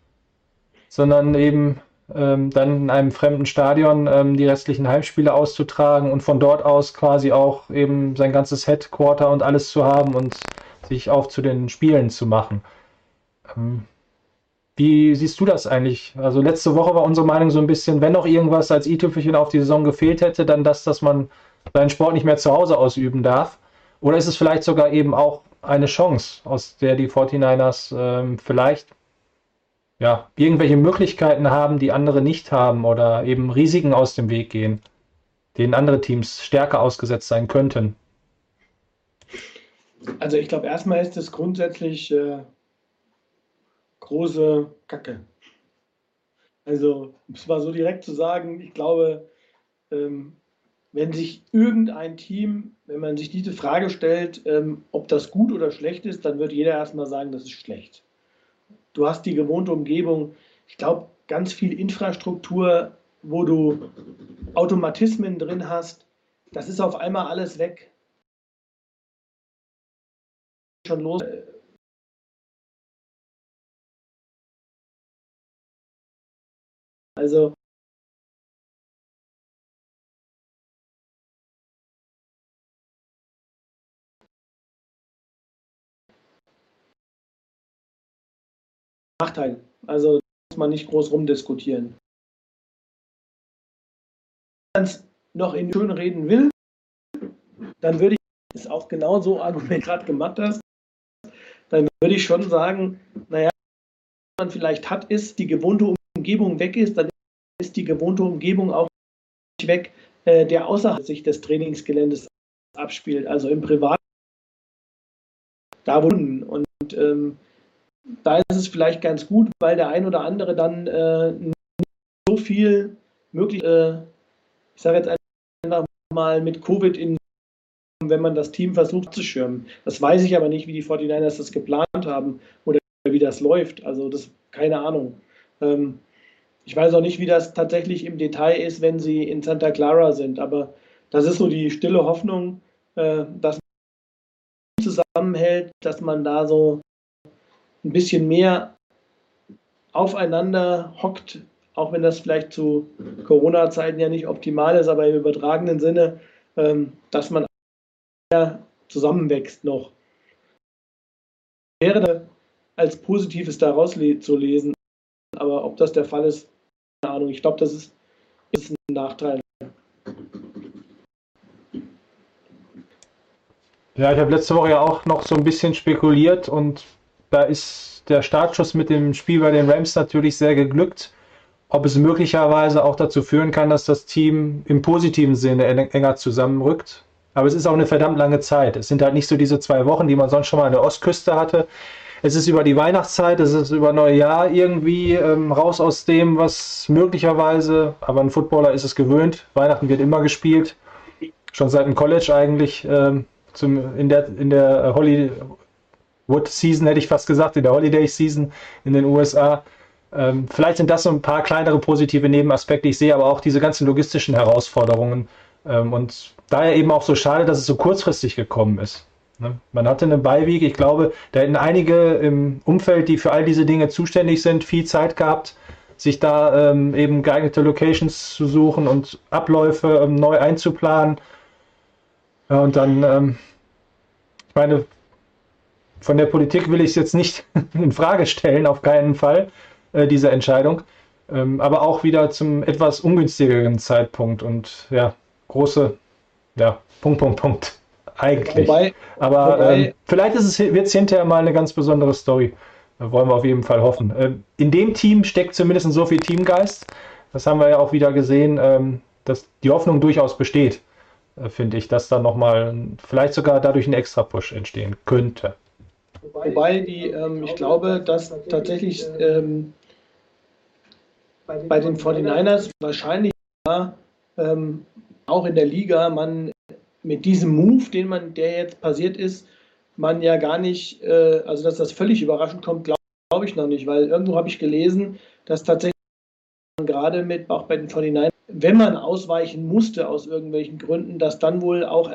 sondern eben ähm, dann in einem fremden Stadion ähm, die restlichen Heimspiele auszutragen und von dort aus quasi auch eben sein ganzes Headquarter und alles zu haben und sich auf zu den Spielen zu machen. Ähm, Wie siehst du das eigentlich? Also letzte Woche war unsere Meinung so ein bisschen, wenn noch irgendwas als i-Tüpfelchen auf die Saison gefehlt hätte, dann das, dass man seinen Sport nicht mehr zu Hause ausüben darf. Oder ist es vielleicht sogar eben auch eine Chance, aus der die 49ers ähm, vielleicht ja, irgendwelche Möglichkeiten haben, die andere nicht haben oder eben Risiken aus dem Weg gehen, denen andere Teams stärker ausgesetzt sein könnten? Also ich glaube, erstmal ist es grundsätzlich äh, große Kacke. Also, um es mal so direkt zu sagen, ich glaube, ähm, wenn sich irgendein Team, wenn man sich diese Frage stellt, ähm, ob das gut oder schlecht ist, dann wird jeder erstmal sagen, das ist schlecht. Du hast die gewohnte Umgebung, ich glaube, ganz viel Infrastruktur, wo du Automatismen drin hast, das ist auf einmal alles weg. Schon los. Also Nachteil. Also muss man nicht groß rumdiskutieren. Wenn man es noch in schön reden will, dann würde ich, ist auch genau so Argument gerade gemacht hast, dann würde ich schon sagen, naja, was man vielleicht hat, ist, die gewohnte Umgebung weg ist, dann ist die gewohnte Umgebung auch weg, äh, der außerhalb sich des Trainingsgeländes abspielt, also im Privat. Da wo und ähm, da ist es vielleicht ganz gut, weil der ein oder andere dann äh, nicht so viel möglich, äh, ich sage jetzt einfach mal mit Covid in, wenn man das Team versucht zu schirmen. Das weiß ich aber nicht, wie die 49ers das geplant haben oder wie das läuft. Also das keine Ahnung. Ähm, ich weiß auch nicht, wie das tatsächlich im Detail ist, wenn sie in Santa Clara sind, aber das ist so die stille Hoffnung, äh, dass man zusammenhält, dass man da so ein bisschen mehr aufeinander hockt, auch wenn das vielleicht zu Corona-Zeiten ja nicht optimal ist, aber im übertragenen Sinne, ähm, dass man zusammenwächst noch. Wäre als Positives daraus zu lesen, aber ob das der Fall ist, Ahnung. Ich glaube, das ist, ist ein Nachteil. Ja, ich habe letzte Woche ja auch noch so ein bisschen spekuliert und da ist der Startschuss mit dem Spiel bei den Rams natürlich sehr geglückt. Ob es möglicherweise auch dazu führen kann, dass das Team im positiven Sinne enger zusammenrückt. Aber es ist auch eine verdammt lange Zeit. Es sind halt nicht so diese zwei Wochen, die man sonst schon mal an der Ostküste hatte. Es ist über die Weihnachtszeit, es ist über Neujahr irgendwie ähm, raus aus dem, was möglicherweise, aber ein Footballer ist es gewöhnt. Weihnachten wird immer gespielt. Schon seit dem College eigentlich ähm, zum, in der, in der Holiday, Wood Season, hätte ich fast gesagt, in der Holiday Season in den USA. Ähm, vielleicht sind das so ein paar kleinere positive Nebenaspekte. Ich sehe aber auch diese ganzen logistischen Herausforderungen ähm, und daher eben auch so schade, dass es so kurzfristig gekommen ist. Ne? Man hatte eine Beiwiege, ich glaube, da hätten einige im Umfeld, die für all diese Dinge zuständig sind, viel Zeit gehabt, sich da ähm, eben geeignete Locations zu suchen und Abläufe ähm, neu einzuplanen. Ja, und dann, ähm, ich meine, von der Politik will ich es jetzt nicht in Frage stellen, auf keinen Fall, äh, diese Entscheidung. Ähm, aber auch wieder zum etwas ungünstigeren Zeitpunkt und ja, große, ja, Punkt, Punkt, Punkt. Eigentlich. Wobei, aber wobei, ähm, vielleicht es, wird es hinterher mal eine ganz besondere Story. Da wollen wir auf jeden Fall hoffen. Ähm, in dem Team steckt zumindest so viel Teamgeist. Das haben wir ja auch wieder gesehen, ähm, dass die Hoffnung durchaus besteht, äh, finde ich, dass da nochmal vielleicht sogar dadurch ein Extra-Push entstehen könnte. Wobei die, ähm, ich glaube, dass tatsächlich ähm, bei den 49ers wahrscheinlich ähm, auch in der Liga man mit diesem Move, den man, der jetzt passiert ist, man ja gar nicht, äh, also dass das völlig überraschend kommt, glaube glaub ich noch nicht, weil irgendwo habe ich gelesen, dass tatsächlich gerade mit, auch bei den 49ers, wenn man ausweichen musste aus irgendwelchen Gründen, dass dann wohl auch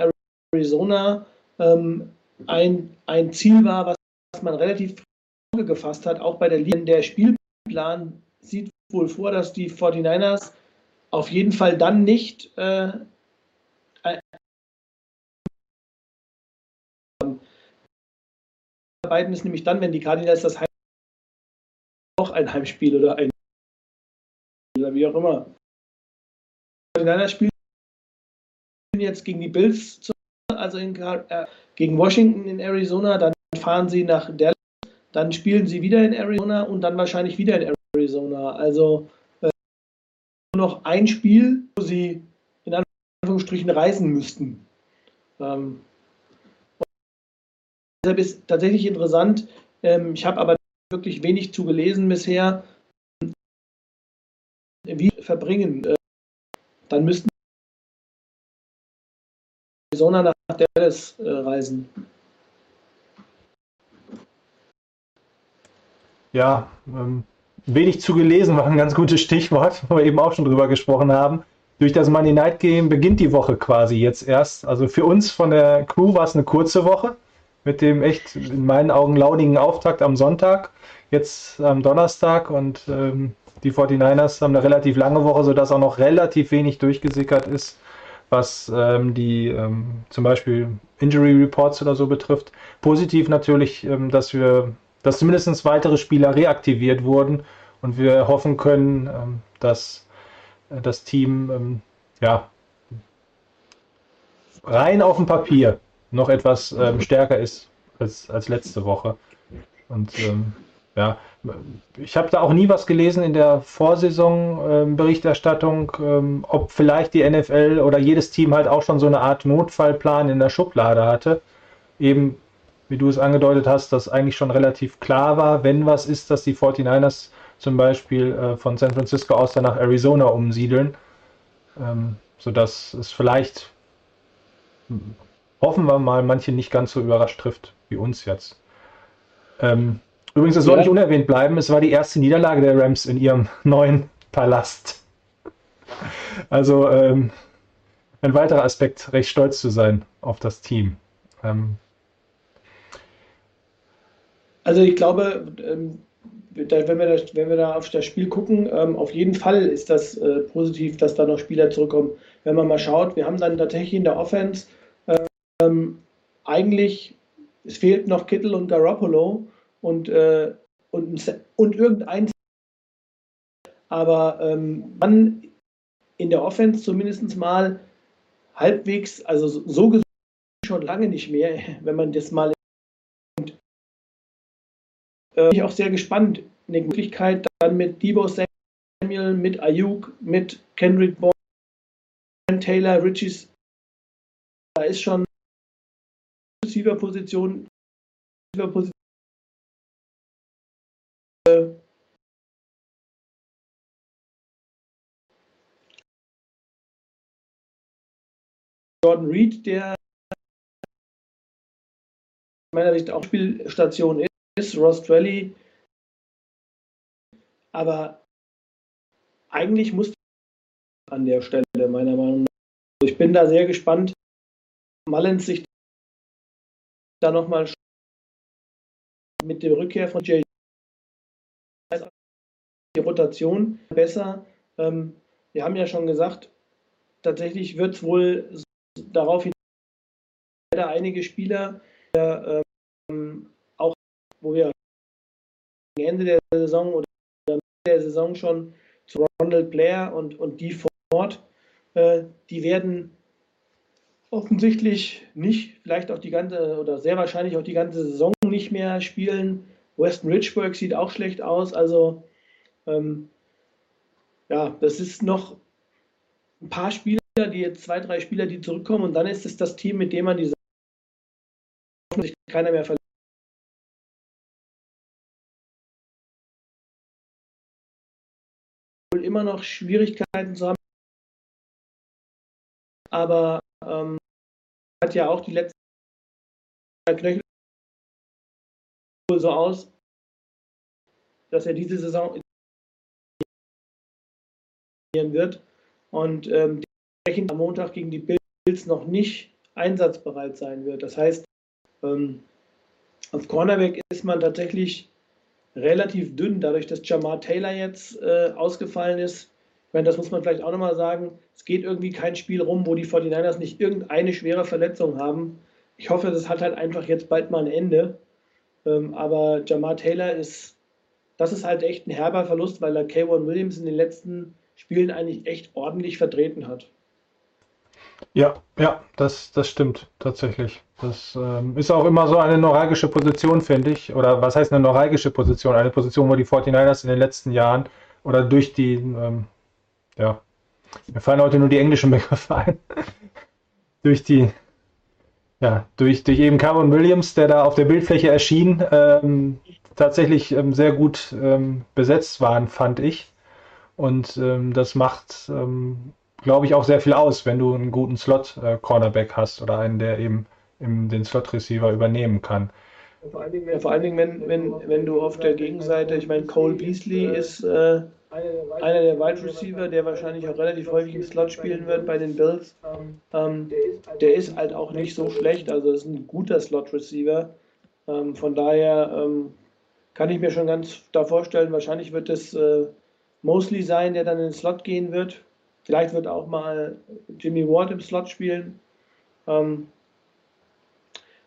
Arizona ähm, ein, ein Ziel war, was man relativ gefasst hat, auch bei der Liga. Der Spielplan sieht wohl vor, dass die 49ers auf jeden Fall dann nicht äh, arbeiten ist nämlich dann, wenn die Cardinals das Heim auch ein Heimspiel oder ein oder wie auch immer. Niners spielen jetzt gegen die Bills, also in, äh, gegen Washington in Arizona, dann fahren sie nach Dallas, dann spielen sie wieder in Arizona und dann wahrscheinlich wieder in Arizona. Also äh, nur noch ein Spiel, wo sie in Anführungsstrichen reisen müssten. Ähm, deshalb ist tatsächlich interessant. Ähm, ich habe aber wirklich wenig zu gelesen bisher. Wie verbringen? Äh, dann müssten Arizona nach Dallas äh, reisen. Ja, ähm, wenig zu gelesen war ein ganz gutes Stichwort, wo wir eben auch schon drüber gesprochen haben. Durch das Monday Night Game beginnt die Woche quasi jetzt erst. Also für uns von der Crew war es eine kurze Woche mit dem echt in meinen Augen launigen Auftakt am Sonntag, jetzt am Donnerstag und ähm, die 49ers haben eine relativ lange Woche, sodass auch noch relativ wenig durchgesickert ist, was ähm, die ähm, zum Beispiel Injury Reports oder so betrifft. Positiv natürlich, ähm, dass wir, dass zumindest weitere Spieler reaktiviert wurden und wir hoffen können, ähm, dass äh, das Team ähm, ja rein auf dem Papier noch etwas ähm, stärker ist als, als letzte Woche. Und ähm, ja, ich habe da auch nie was gelesen in der Vorsaison-Berichterstattung, ähm, ob vielleicht die NFL oder jedes Team halt auch schon so eine Art Notfallplan in der Schublade hatte. Eben, wie du es angedeutet hast, dass eigentlich schon relativ klar war, wenn was ist, dass die 49ers zum Beispiel äh, von San Francisco aus dann nach Arizona umsiedeln, ähm, sodass es vielleicht hoffen wir mal, manche nicht ganz so überrascht trifft wie uns jetzt. Ähm, übrigens, es soll Ja. nicht unerwähnt bleiben, es war die erste Niederlage der Rams in ihrem neuen Palast. Also ähm, ein weiterer Aspekt, recht stolz zu sein auf das Team. Ähm, Also ich glaube, ähm, da, wenn, wir das, wenn wir da auf das Spiel gucken, ähm, auf jeden Fall ist das äh, positiv, dass da noch Spieler zurückkommen. Wenn man mal schaut, wir haben dann tatsächlich in der Offense ähm, eigentlich, es fehlt noch Kittel und Garoppolo und, äh, und, und irgendein aber ähm, man in der Offense zumindest mal halbwegs, also so gesund schon lange nicht mehr, wenn man das mal äh, bin ich auch sehr gespannt. In der Möglichkeit dann mit Debo Samuel, mit Ayuk, mit Kendrick Bourne, Taylor, Richies. Da ist schon Receiver-Position. Receiver-Position. Äh, Jordan Reed, der meiner Sicht auch Spielstation ist, Ross Trelly. Aber eigentlich muss an der Stelle, meiner Meinung nach. Also ich bin da sehr gespannt, Mullins sich da nochmal mit der Rückkehr von Jay die Rotation besser. Ähm, wir haben ja schon gesagt, tatsächlich wird es wohl darauf hin einige Spieler, der, ähm, auch wo wir gegen Ende der Saison oder Mitte der Saison schon zu Ronald Blair und, und die fort, äh, die werden offensichtlich nicht, vielleicht auch die ganze oder sehr wahrscheinlich auch die ganze Saison nicht mehr spielen. Weston Richburg sieht auch schlecht aus. Also ähm, ja, das ist noch ein paar Spieler, die jetzt zwei, drei Spieler, die zurückkommen und dann ist es das Team, mit dem man die hoffentlich keiner mehr verliert. Wohl immer noch Schwierigkeiten zu haben, aber ähm, hat ja auch die letzten Knöchel so aus, dass er diese Saison wird und ähm, am Montag gegen die Bills noch nicht einsatzbereit sein wird. Das heißt, ähm, auf Cornerback ist man tatsächlich relativ dünn, dadurch, dass Jamar Taylor jetzt äh, ausgefallen ist. Ich meine, das muss man vielleicht auch nochmal sagen. Es geht irgendwie kein Spiel rum, wo die 49ers nicht irgendeine schwere Verletzung haben. Ich hoffe, das hat halt einfach jetzt bald mal ein Ende. Ähm, aber Jamar Taylor ist das ist halt echt ein herber Verlust, weil er K1 Williams in den letzten Spielen eigentlich echt ordentlich vertreten hat. Ja, ja, das, das stimmt tatsächlich. Das ähm, ist auch immer so eine neuralgische Position, finde ich. Oder was heißt eine neuralgische Position? Eine Position, wo die 49ers in den letzten Jahren oder durch die, ähm, ja, mir fallen heute nur die englischen Begriffe ein. durch die, ja, durch, durch eben Cameron Williams, der da auf der Bildfläche erschien, ähm, tatsächlich ähm, sehr gut ähm, besetzt waren, fand ich. Und ähm, das macht, ähm, glaube ich, auch sehr viel aus, wenn du einen guten Slot-Cornerback hast oder einen, der eben im, den Slot-Receiver übernehmen kann. Vor allen Dingen, vor allen Dingen, wenn, wenn, wenn du auf der Gegenseite, ich meine, Cole Beasley ist äh, einer der Wide Receiver, der wahrscheinlich auch relativ häufig im Slot spielen wird bei den Bills. Ähm, der ist halt auch nicht so schlecht, also ist ein guter Slot Receiver. Ähm, von daher ähm, kann ich mir schon ganz da vorstellen, wahrscheinlich wird es äh, Mosley sein, der dann in den Slot gehen wird. Vielleicht wird auch mal Jimmy Ward im Slot spielen. Ähm,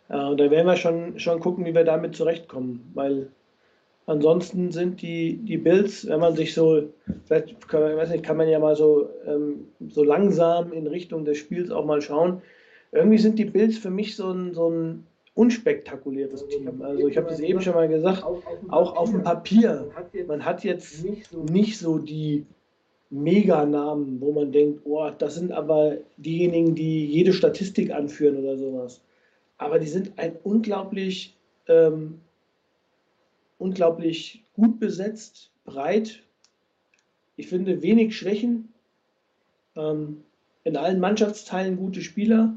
und da werden wir schon, schon gucken, wie wir damit zurechtkommen, weil ansonsten sind die, die Bills, wenn man sich so, vielleicht kann man, nicht, kann man ja mal so, ähm, so langsam in Richtung des Spiels auch mal schauen. Irgendwie sind die Bills für mich so ein, so ein unspektakuläres Team. Also ich habe das eben schon mal gesagt, auch auf dem Papier. Man hat jetzt nicht so die Meganamen, wo man denkt, oh, das sind aber diejenigen, die jede Statistik anführen oder sowas. Aber die sind ein unglaublich, ähm, unglaublich gut besetzt, breit. Ich finde wenig Schwächen. Ähm, in allen Mannschaftsteilen gute Spieler.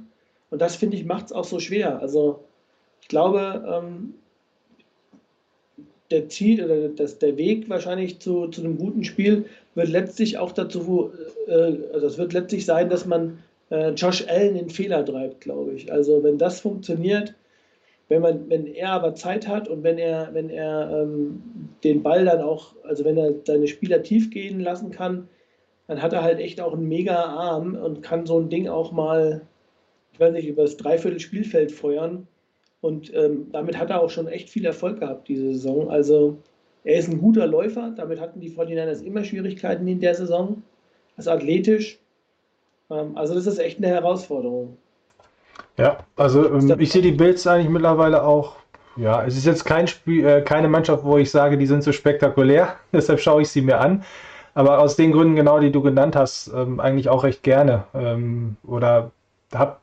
Und das finde ich macht es auch so schwer. Also ich glaube, ähm, der Ziel oder das, der Weg wahrscheinlich zu, zu einem guten Spiel wird letztlich auch dazu, äh, also es wird letztlich sein, dass man äh, Josh Allen in Fehler treibt, glaube ich. Also wenn das funktioniert, wenn man, wenn er aber Zeit hat und wenn er, wenn er ähm, den Ball dann auch, also wenn er seine Spieler tief gehen lassen kann, dann hat er halt echt auch einen mega Arm und kann so ein Ding auch mal, ich weiß nicht, über das Dreiviertel Spielfeld feuern. Und ähm, damit hat er auch schon echt viel Erfolg gehabt diese Saison. Also er ist ein guter Läufer, damit hatten die 49ers immer Schwierigkeiten in der Saison. Er ist athletisch. Ähm, also das ist echt eine Herausforderung. Ja, also ähm, ich sehe die Bills eigentlich mittlerweile auch. Ja, es ist jetzt kein Spiel, äh, keine Mannschaft, wo ich sage, die sind so spektakulär. Deshalb schaue ich sie mir an. Aber aus den Gründen genau, die du genannt hast, ähm, eigentlich auch recht gerne. Ähm, oder habe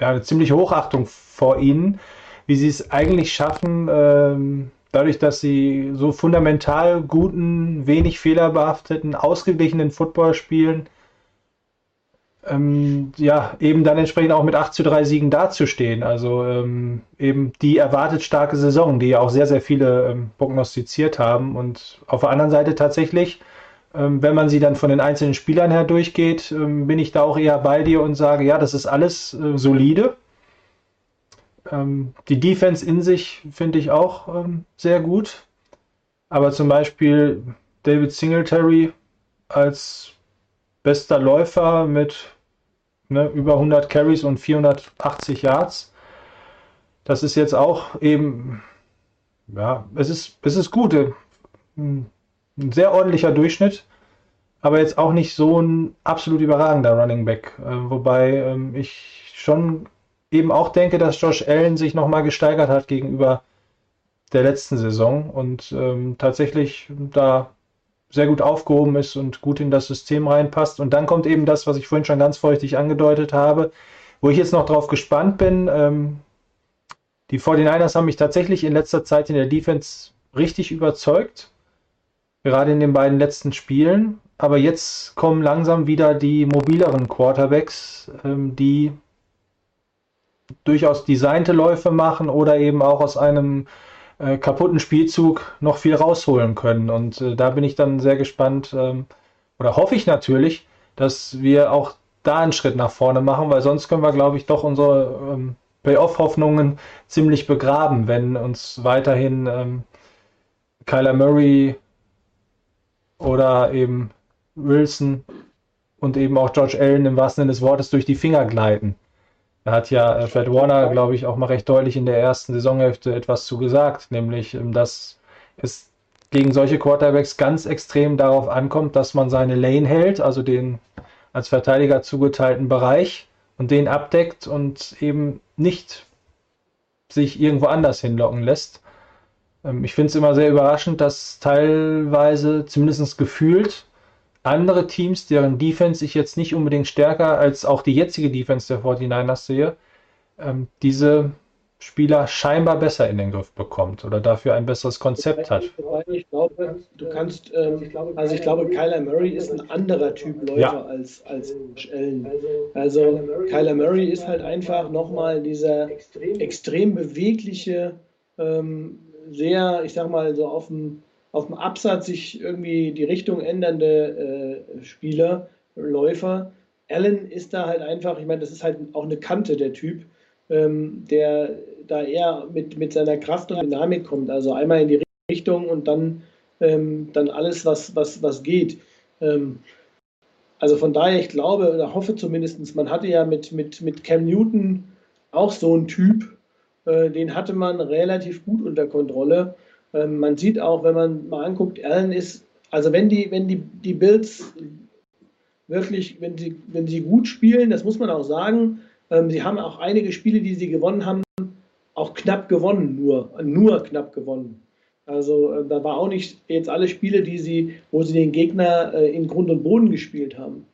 ja, eine ziemliche Hochachtung vor ihnen, wie sie es eigentlich schaffen, ähm, dadurch, dass sie so fundamental guten, wenig fehlerbehafteten, ausgeglichenen Football spielen, ähm, ja, eben dann entsprechend auch mit 8 zu 3 Siegen dazustehen. Also ähm, eben die erwartet starke Saison, die ja auch sehr, sehr viele ähm, prognostiziert haben. Und auf der anderen Seite tatsächlich, ähm, wenn man sie dann von den einzelnen Spielern her durchgeht, ähm, bin ich da auch eher bei dir und sage, ja, das ist alles äh, solide. Ähm, die Defense in sich finde ich auch sehr gut. Aber zum Beispiel David Singletary als bester Läufer mit ne, über 100 Carries und 480 Yards. Das ist jetzt auch eben, ja, es ist, es ist gut. äh, Ein sehr ordentlicher Durchschnitt, aber jetzt auch nicht so ein absolut überragender Running Back. Äh, wobei ähm, ich schon eben auch denke, dass Josh Allen sich nochmal gesteigert hat gegenüber der letzten Saison und ähm, tatsächlich da sehr gut aufgehoben ist und gut in das System reinpasst. Und dann kommt eben das, was ich vorhin schon ganz feuchtig angedeutet habe, wo ich jetzt noch drauf gespannt bin. Ähm, die 49ers haben mich tatsächlich in letzter Zeit in der Defense richtig überzeugt, gerade in den beiden letzten Spielen. Aber jetzt kommen langsam wieder die mobileren Quarterbacks, ähm, die durchaus designte Läufe machen oder eben auch aus einem äh, kaputten Spielzug noch viel rausholen können. Und äh, da bin ich dann sehr gespannt ähm, oder hoffe ich natürlich, dass wir auch da einen Schritt nach vorne machen, weil sonst können wir, glaube ich, doch unsere ähm, Playoff-Hoffnungen ziemlich begraben, wenn uns weiterhin ähm, Kyler Murray oder eben Wilson und eben auch George Allen im wahrsten Sinne des Wortes durch die Finger gleiten. Da hat ja äh, Fred Warner, glaube ich, auch mal recht deutlich in der ersten Saisonhälfte etwas zu gesagt, nämlich, ähm, dass es gegen solche Quarterbacks ganz extrem darauf ankommt, dass man seine Lane hält, also den als Verteidiger zugeteilten Bereich und den abdeckt und eben nicht sich irgendwo anders hinlocken lässt. Ähm, ich finde es immer sehr überraschend, dass teilweise, zumindest gefühlt, andere Teams, deren Defense ich jetzt nicht unbedingt stärker als auch die jetzige Defense der 49ers sehe, ähm, diese Spieler scheinbar besser in den Griff bekommt oder dafür ein besseres Konzept hat. Ich glaube, du kannst, ähm, also ich glaube, Kyler Murray ist ein anderer Typ Läufer Ja. als, als Allen. Also Kyler Murray ist halt einfach nochmal dieser extrem bewegliche, ähm, sehr, ich sag mal, so auf dem, auf dem Absatz sich irgendwie die Richtung ändernde äh, Spieler, Läufer. Allen ist da halt einfach, ich meine, das ist halt auch eine Kante, der Typ, ähm, der da eher mit, mit seiner Kraft und Dynamik kommt. Also einmal in die Richtung und dann, ähm, dann alles, was, was, was geht. Ähm, also von daher, ich glaube oder hoffe zumindest, man hatte ja mit, mit, mit Cam Newton auch so einen Typ, äh, den hatte man relativ gut unter Kontrolle. Ähm, man sieht auch, wenn man mal anguckt, Allen ist, also wenn die, wenn die, die Bills wirklich, wenn sie, wenn sie gut spielen, das muss man auch sagen, ähm, sie haben auch einige Spiele, die sie gewonnen haben, auch knapp gewonnen, nur, nur knapp gewonnen. Also äh, da war auch nicht jetzt alle Spiele, die sie, wo sie den Gegner äh, in Grund und Boden gespielt haben.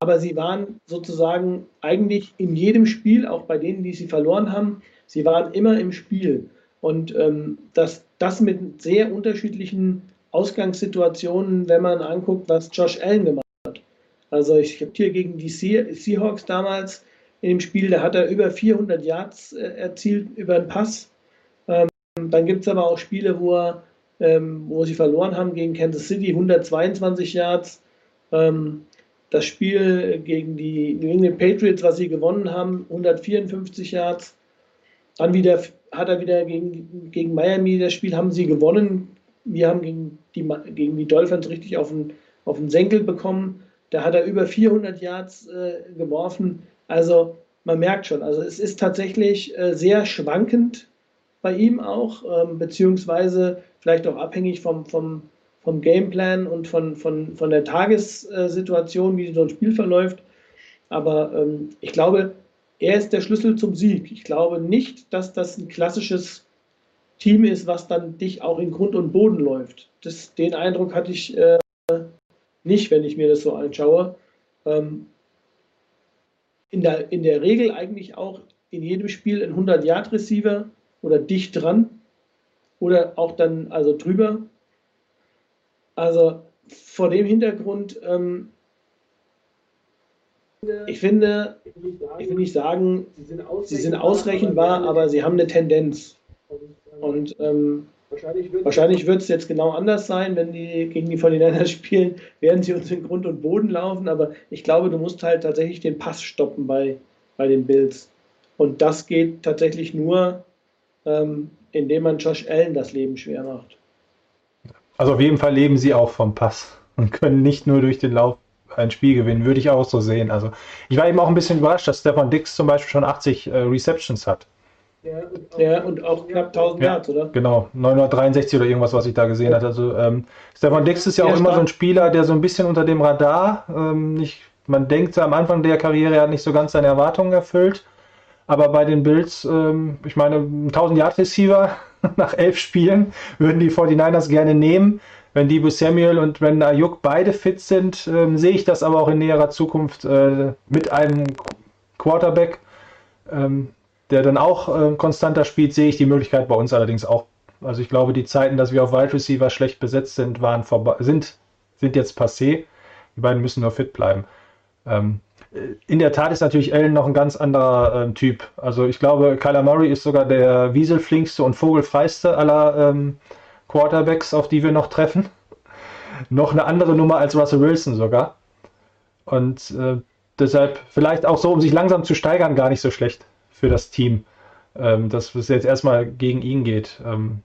Aber sie waren sozusagen eigentlich in jedem Spiel, auch bei denen, die sie verloren haben, sie waren immer im Spiel. Und ähm, das, das mit sehr unterschiedlichen Ausgangssituationen, wenn man anguckt, was Josh Allen gemacht hat. Also ich habe hier gegen die Se- Seahawks damals in dem Spiel, da hat er über 400 Yards äh, erzielt über den Pass. Ähm, dann gibt es aber auch Spiele, wo, er, ähm, wo sie verloren haben gegen Kansas City, 122 Yards. Ähm, das Spiel gegen die New England Patriots, was sie gewonnen haben, 154 Yards. Dann wieder hat er wieder gegen, gegen Miami das Spiel haben sie gewonnen. Wir haben gegen die, gegen die Dolphins richtig auf den, auf den Senkel bekommen. Da hat er über 400 Yards äh, geworfen. Also man merkt schon, also es ist tatsächlich äh, sehr schwankend bei ihm auch, ähm, beziehungsweise vielleicht auch abhängig vom, vom, vom Gameplan und von, von, von der Tagessituation, wie so ein Spiel verläuft. Aber ähm, ich glaube, er ist der Schlüssel zum Sieg. Ich glaube nicht, dass das ein klassisches Team ist, was dann dich auch in Grund und Boden läuft. Das, den Eindruck hatte ich äh, nicht, wenn ich mir das so anschaue. Ähm, in, der, in der Regel eigentlich auch in jedem Spiel ein 100-Yard-Receiver oder dicht dran oder auch dann also drüber. Also vor dem Hintergrund, ähm, ich finde, ich will nicht sagen, sie sind ausrechenbar, aber sie haben eine Tendenz. Und ähm, wahrscheinlich wird es jetzt genau anders sein, wenn die gegen die 49ers spielen, werden sie uns in Grund und Boden laufen, aber ich glaube, du musst halt tatsächlich den Pass stoppen bei, bei den Bills. Und das geht tatsächlich nur, ähm, indem man Josh Allen das Leben schwer macht. Also auf jeden Fall leben sie auch vom Pass und können nicht nur durch den Lauf ein Spiel gewinnen, würde ich auch so sehen. Also ich war eben auch ein bisschen überrascht, dass Stefan Dix zum Beispiel schon 80 äh, Receptions hat. Ja, und auch knapp 1000 Ja, Yards, oder? Genau, 963 oder irgendwas, was ich da gesehen hatte. Also ähm, Stefan Dix ist ja Sehr auch immer so ein. Spieler, der so ein bisschen unter dem Radar, ähm, nicht, man denkt am Anfang der Karriere, er hat nicht so ganz seine Erwartungen erfüllt. Aber bei den Bills, ähm, ich meine, ein 1000 Yard Receiver nach elf Spielen würden die 49ers gerne nehmen. Wenn Debo Samuel und wenn Ayuk beide fit sind, ähm, sehe ich das aber auch in näherer Zukunft äh, mit einem Quarterback, ähm, der dann auch äh, konstanter spielt, sehe ich die Möglichkeit bei uns allerdings auch. Also ich glaube, die Zeiten, dass wir auf Wide Receiver schlecht besetzt sind, waren sind, sind jetzt passé. Die beiden müssen nur fit bleiben. Ähm, in der Tat ist natürlich Allen noch ein ganz anderer ähm, Typ. Also ich glaube, Kyler Murray ist sogar der wieselflinkste und vogelfreiste aller ähm, Quarterbacks, auf die wir noch treffen. Noch eine andere Nummer als Russell Wilson sogar. Und äh, deshalb vielleicht auch so, um sich langsam zu steigern, gar nicht so schlecht für das Team, ähm, dass es jetzt erstmal gegen ihn geht. Ähm,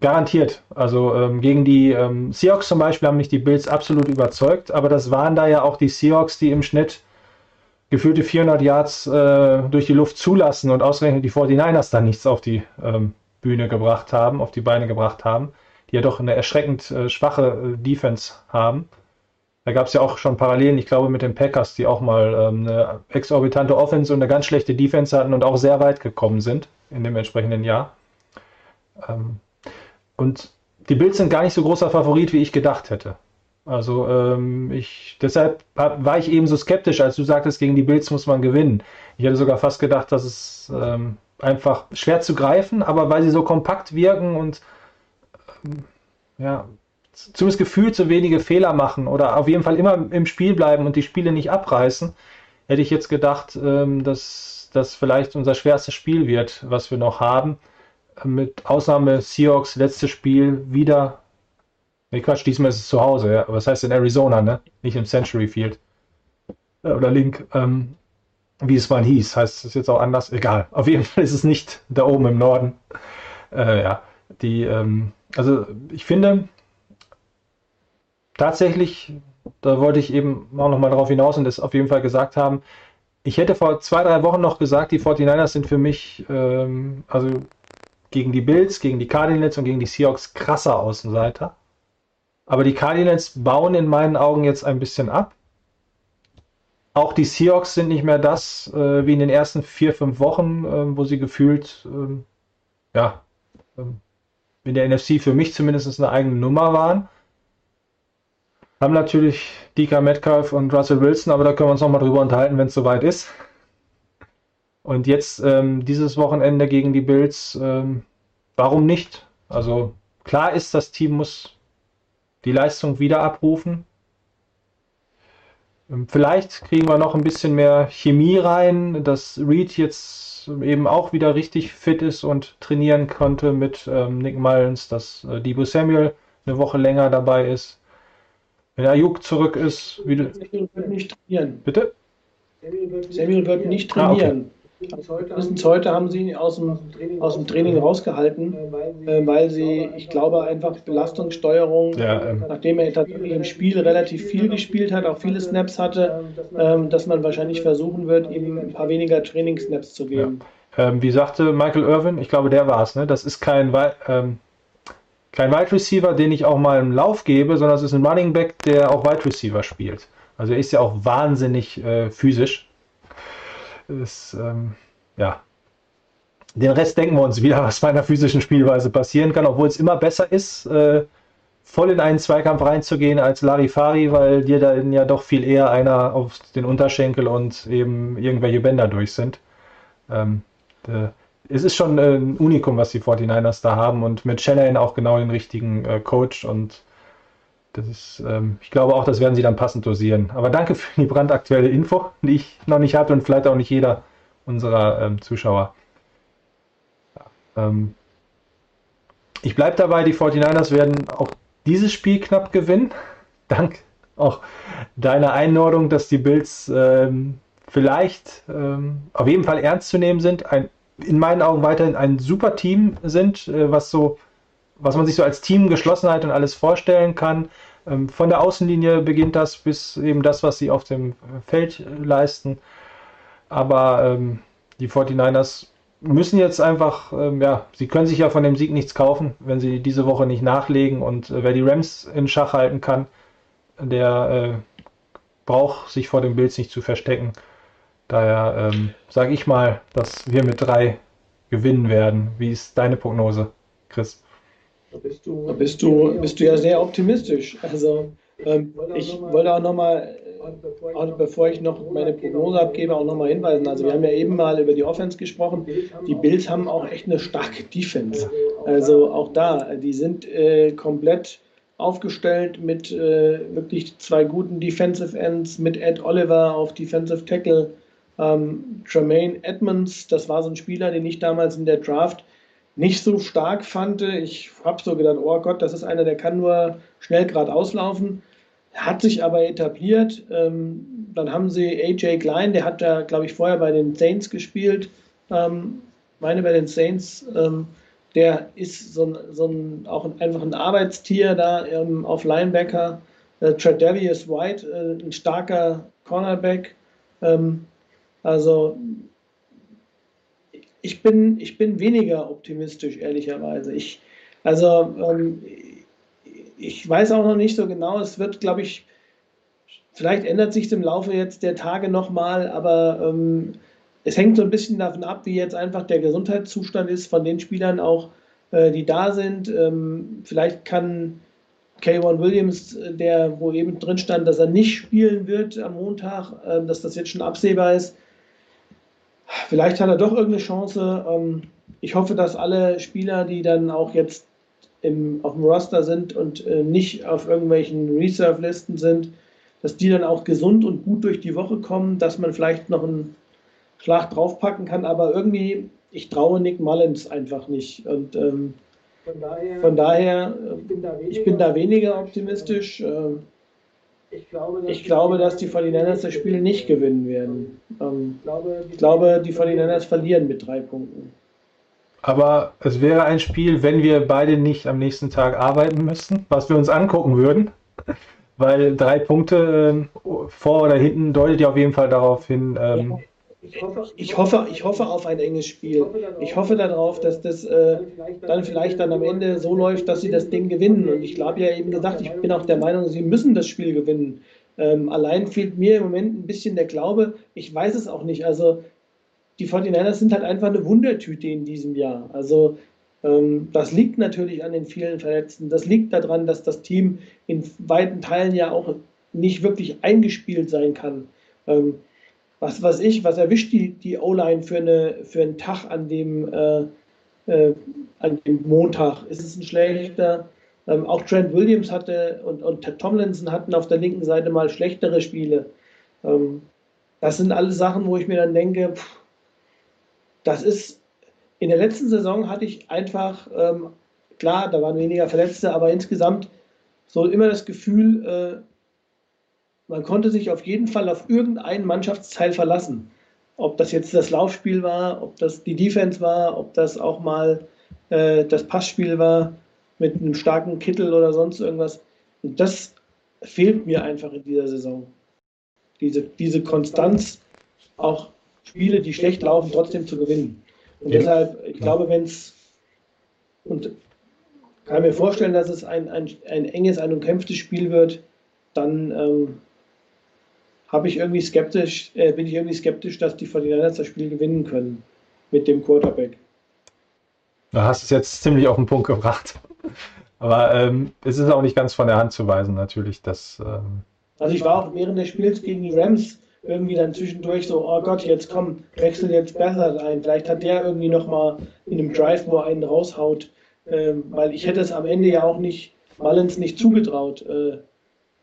garantiert. Also ähm, gegen die ähm, Seahawks zum Beispiel haben mich die Bills absolut überzeugt, aber das waren da ja auch die Seahawks, die im Schnitt gefühlte 400 Yards äh, durch die Luft zulassen und ausgerechnet die 49ers dann nichts auf die ähm, Bühne gebracht haben, auf die Beine gebracht haben. Die ja doch eine erschreckend äh, schwache äh, Defense haben. Da gab es ja auch schon Parallelen, ich glaube, mit den Packers, die auch mal ähm, eine exorbitante Offense und eine ganz schlechte Defense hatten und auch sehr weit gekommen sind in dem entsprechenden Jahr. Ähm, und die Bills sind gar nicht so großer Favorit, wie ich gedacht hätte. Also ähm, ich, deshalb war ich eben so skeptisch, als du sagtest, gegen die Bills muss man gewinnen. Ich hätte sogar fast gedacht, dass es ähm, einfach schwer zu greifen, aber weil sie so kompakt wirken und ähm, ja, zumindest gefühlt so wenige Fehler machen oder auf jeden Fall immer im Spiel bleiben und die Spiele nicht abreißen, hätte ich jetzt gedacht, ähm, dass das vielleicht unser schwerstes Spiel wird, was wir noch haben. Mit Ausnahme Seahawks letztes Spiel wieder. Ne, Quatsch, diesmal ist es zu Hause, ja. Was heißt in Arizona, ne? Nicht im Century Field. Äh, oder Link. Ähm, wie es mal hieß, heißt es jetzt auch anders. Egal. Auf jeden Fall ist es nicht da oben im Norden. Äh, ja, die, ähm, also ich finde, tatsächlich, da wollte ich eben auch nochmal darauf hinaus und das auf jeden Fall gesagt haben, ich hätte vor zwei, drei Wochen noch gesagt, die 49ers sind für mich, ähm, also gegen die Bills, gegen die Cardinals und gegen die Seahawks krasser Außenseiter. Aber die Cardinals bauen in meinen Augen jetzt ein bisschen ab. Auch die Seahawks sind nicht mehr das äh, wie in den ersten vier, fünf Wochen, äh, wo sie gefühlt, ähm, ja, ähm, in der NFC für mich zumindest eine eigene Nummer waren. Haben natürlich DK Metcalf und Russell Wilson, aber da können wir uns nochmal drüber unterhalten, wenn es soweit ist. Und jetzt ähm, dieses Wochenende gegen die Bills, ähm, warum nicht? Also klar ist, das Team muss die Leistung wieder abrufen. Ähm, vielleicht kriegen wir noch ein bisschen mehr Chemie rein, dass Reed jetzt eben auch wieder richtig fit ist und trainieren konnte mit ähm, Nick Mullins, dass äh, Debo Samuel eine Woche länger dabei ist. Wenn Ayuk zurück ist, wie du. Samuel wird nicht trainieren. Bitte? Samuel wird nicht Ah, okay. Trainieren. Mindestens heute haben sie ihn aus dem, aus dem Training rausgehalten, äh, weil sie, ich glaube, einfach Belastungssteuerung, Ja, ähm, nachdem er tatsächlich im Spiel relativ viel gespielt hat, auch viele Snaps hatte, ähm, dass man wahrscheinlich versuchen wird, ihm ein paar weniger Trainingssnaps zu geben. ähm, wie sagte Michael Irvin, ich glaube, der war es, ne? Das ist kein, ähm, kein Wide Receiver, den ich auch mal im Lauf gebe, sondern es ist ein Running Back, der auch Wide Receiver spielt. Also er ist ja auch wahnsinnig äh, physisch. Ist, ähm, ja. Den Rest denken wir uns wieder, was bei einer physischen Spielweise passieren kann, obwohl es immer besser ist, äh, voll in einen Zweikampf reinzugehen als Larifari, weil dir dann ja doch viel eher einer auf den Unterschenkel und eben irgendwelche Bänder durch sind. Ähm, äh, es ist schon äh, ein Unikum, was die 49ers da haben und mit Shanahan auch genau den richtigen äh, Coach und das ist, ähm, ich glaube auch, das werden sie dann passend dosieren. Aber danke für die brandaktuelle Info, die ich noch nicht hatte und vielleicht auch nicht jeder unserer ähm, Zuschauer. Ja, ähm, ich bleibe dabei, die 49ers werden auch dieses Spiel knapp gewinnen. Dank auch deiner Einordnung, dass die Bills ähm, vielleicht ähm, auf jeden Fall ernst zu nehmen sind. Ein, in meinen Augen weiterhin ein super Team sind, äh, was so, was man sich so als Teamgeschlossenheit und alles vorstellen kann. Ähm, von der Außenlinie beginnt das bis eben das, was sie auf dem Feld äh, leisten. Aber ähm, die 49ers müssen jetzt einfach, ähm, ja, sie können sich ja von dem Sieg nichts kaufen, wenn sie diese Woche nicht nachlegen. Und äh, wer die Rams in Schach halten kann, der äh, braucht sich vor den Bills nicht zu verstecken. Daher ähm, sage ich mal, dass wir mit drei gewinnen werden. Wie ist deine Prognose, Chris? Da bist du, Da bist du, bist du ja sehr optimistisch. Also ähm, ich wollte auch nochmal, auch bevor ich noch meine Prognose abgebe, auch nochmal hinweisen. Also wir haben ja eben mal über die Offense gesprochen. Die Bills haben auch echt eine starke Defense. Also auch da, die sind äh, komplett aufgestellt mit äh, wirklich zwei guten Defensive Ends, mit Ed Oliver auf Defensive Tackle, ähm, Tremaine Edmonds, das war so ein Spieler, den ich damals in der Draft nicht so stark fand. Ich habe so gedacht, oh Gott, das ist einer, der kann nur schnell geradeaus laufen. Hat sich aber etabliert. Ähm, dann haben sie AJ Klein, der hat ja, glaube ich, vorher bei den Saints gespielt. Ähm, meine bei den Saints. Ähm, der ist so so ein, auch ein, einfach ein Arbeitstier da auf Linebacker. Äh, Tredavious White, äh, ein starker Cornerback. Also ich bin, ich bin weniger optimistisch, ehrlicherweise. Ich, also ähm, ich weiß auch noch nicht so genau. Es wird, glaube ich, vielleicht ändert sich im Laufe jetzt der Tage nochmal, aber ähm, es hängt so ein bisschen davon ab, wie jetzt einfach der Gesundheitszustand ist von den Spielern auch, äh, die da sind. Ähm, vielleicht kann K1 Williams, der wo eben drin stand, dass er nicht spielen wird am Montag, äh, dass das jetzt schon absehbar ist. Vielleicht hat er doch irgendeine Chance. Ähm, ich hoffe, dass alle Spieler, die dann auch jetzt im, auf dem Roster sind und äh, nicht auf irgendwelchen Reserve-Listen sind, dass die dann auch gesund und gut durch die Woche kommen, dass man vielleicht noch einen Schlag draufpacken kann. Aber irgendwie, ich traue Nick Mullins einfach nicht. Und ähm, Von daher, von daher, ich bin da weniger, ich bin da weniger optimistisch. Ähm, Ich glaube, dass ich glaube, dass die 49ers das Spiel nicht gewinnen werden. Ähm, Ich glaube, die 49ers verlieren mit drei Punkten. Aber es wäre ein Spiel, wenn wir beide nicht am nächsten Tag arbeiten müssten, was wir uns angucken würden. Weil drei Punkte ähm, vor oder hinten deutet ja auf jeden Fall darauf hin. Ähm, ich hoffe, Ich hoffe, ich hoffe auf ein enges Spiel. Ich hoffe darauf, dass das äh, dann vielleicht dann am Ende so läuft, dass sie das Ding gewinnen. Und ich habe ja eben gesagt, ich bin auch der Meinung, sie müssen das Spiel gewinnen. Ähm, allein fehlt mir im Moment ein bisschen der Glaube. Ich weiß es auch nicht. Also die 49ers sind halt einfach eine Wundertüte in diesem Jahr. Also ähm, das liegt natürlich an den vielen Verletzten. Das liegt daran, dass das Team in weiten Teilen ja auch nicht wirklich eingespielt sein kann. Ähm, was weiß ich, was erwischt die, die O-Line für, eine, für einen Tag an dem, äh, äh, an dem Montag? Ist es ein schlechter? Ähm, auch Trent Williams hatte und, und Ted Tomlinson hatten auf der linken Seite mal schlechtere Spiele. Ähm, das sind alles Sachen, wo ich mir dann denke, pff, das ist, in der letzten Saison hatte ich einfach, ähm, klar, da waren weniger Verletzte, aber insgesamt so immer das Gefühl, äh, man konnte sich auf jeden Fall auf irgendeinen Mannschaftsteil verlassen. Ob das jetzt das Laufspiel war, ob das die Defense war, ob das auch mal äh, das Passspiel war mit einem starken Kittel oder sonst irgendwas. Und das fehlt mir einfach in dieser Saison. Diese, diese Konstanz, auch Spiele, die schlecht laufen, trotzdem zu gewinnen. Und Ja. deshalb, ich glaube, wenn es, und kann mir vorstellen, dass es ein, ein, ein enges, ein umkämpftes Spiel wird, dann ähm, habe ich irgendwie skeptisch, äh, bin ich irgendwie skeptisch, dass die 49ers das Spiel gewinnen können mit dem Quarterback. Du hast es jetzt ziemlich auf den Punkt gebracht. Aber ähm, es ist auch nicht ganz von der Hand zu weisen, natürlich, dass. Ähm, Also ich war auch während des Spiels gegen die Rams irgendwie dann zwischendurch so, oh Gott, jetzt komm, wechsel jetzt besser ein. Vielleicht hat der irgendwie nochmal in einem Drive, wo er einen raushaut. Ähm, weil ich hätte es am Ende ja auch nicht, Mullins nicht zugetraut, äh,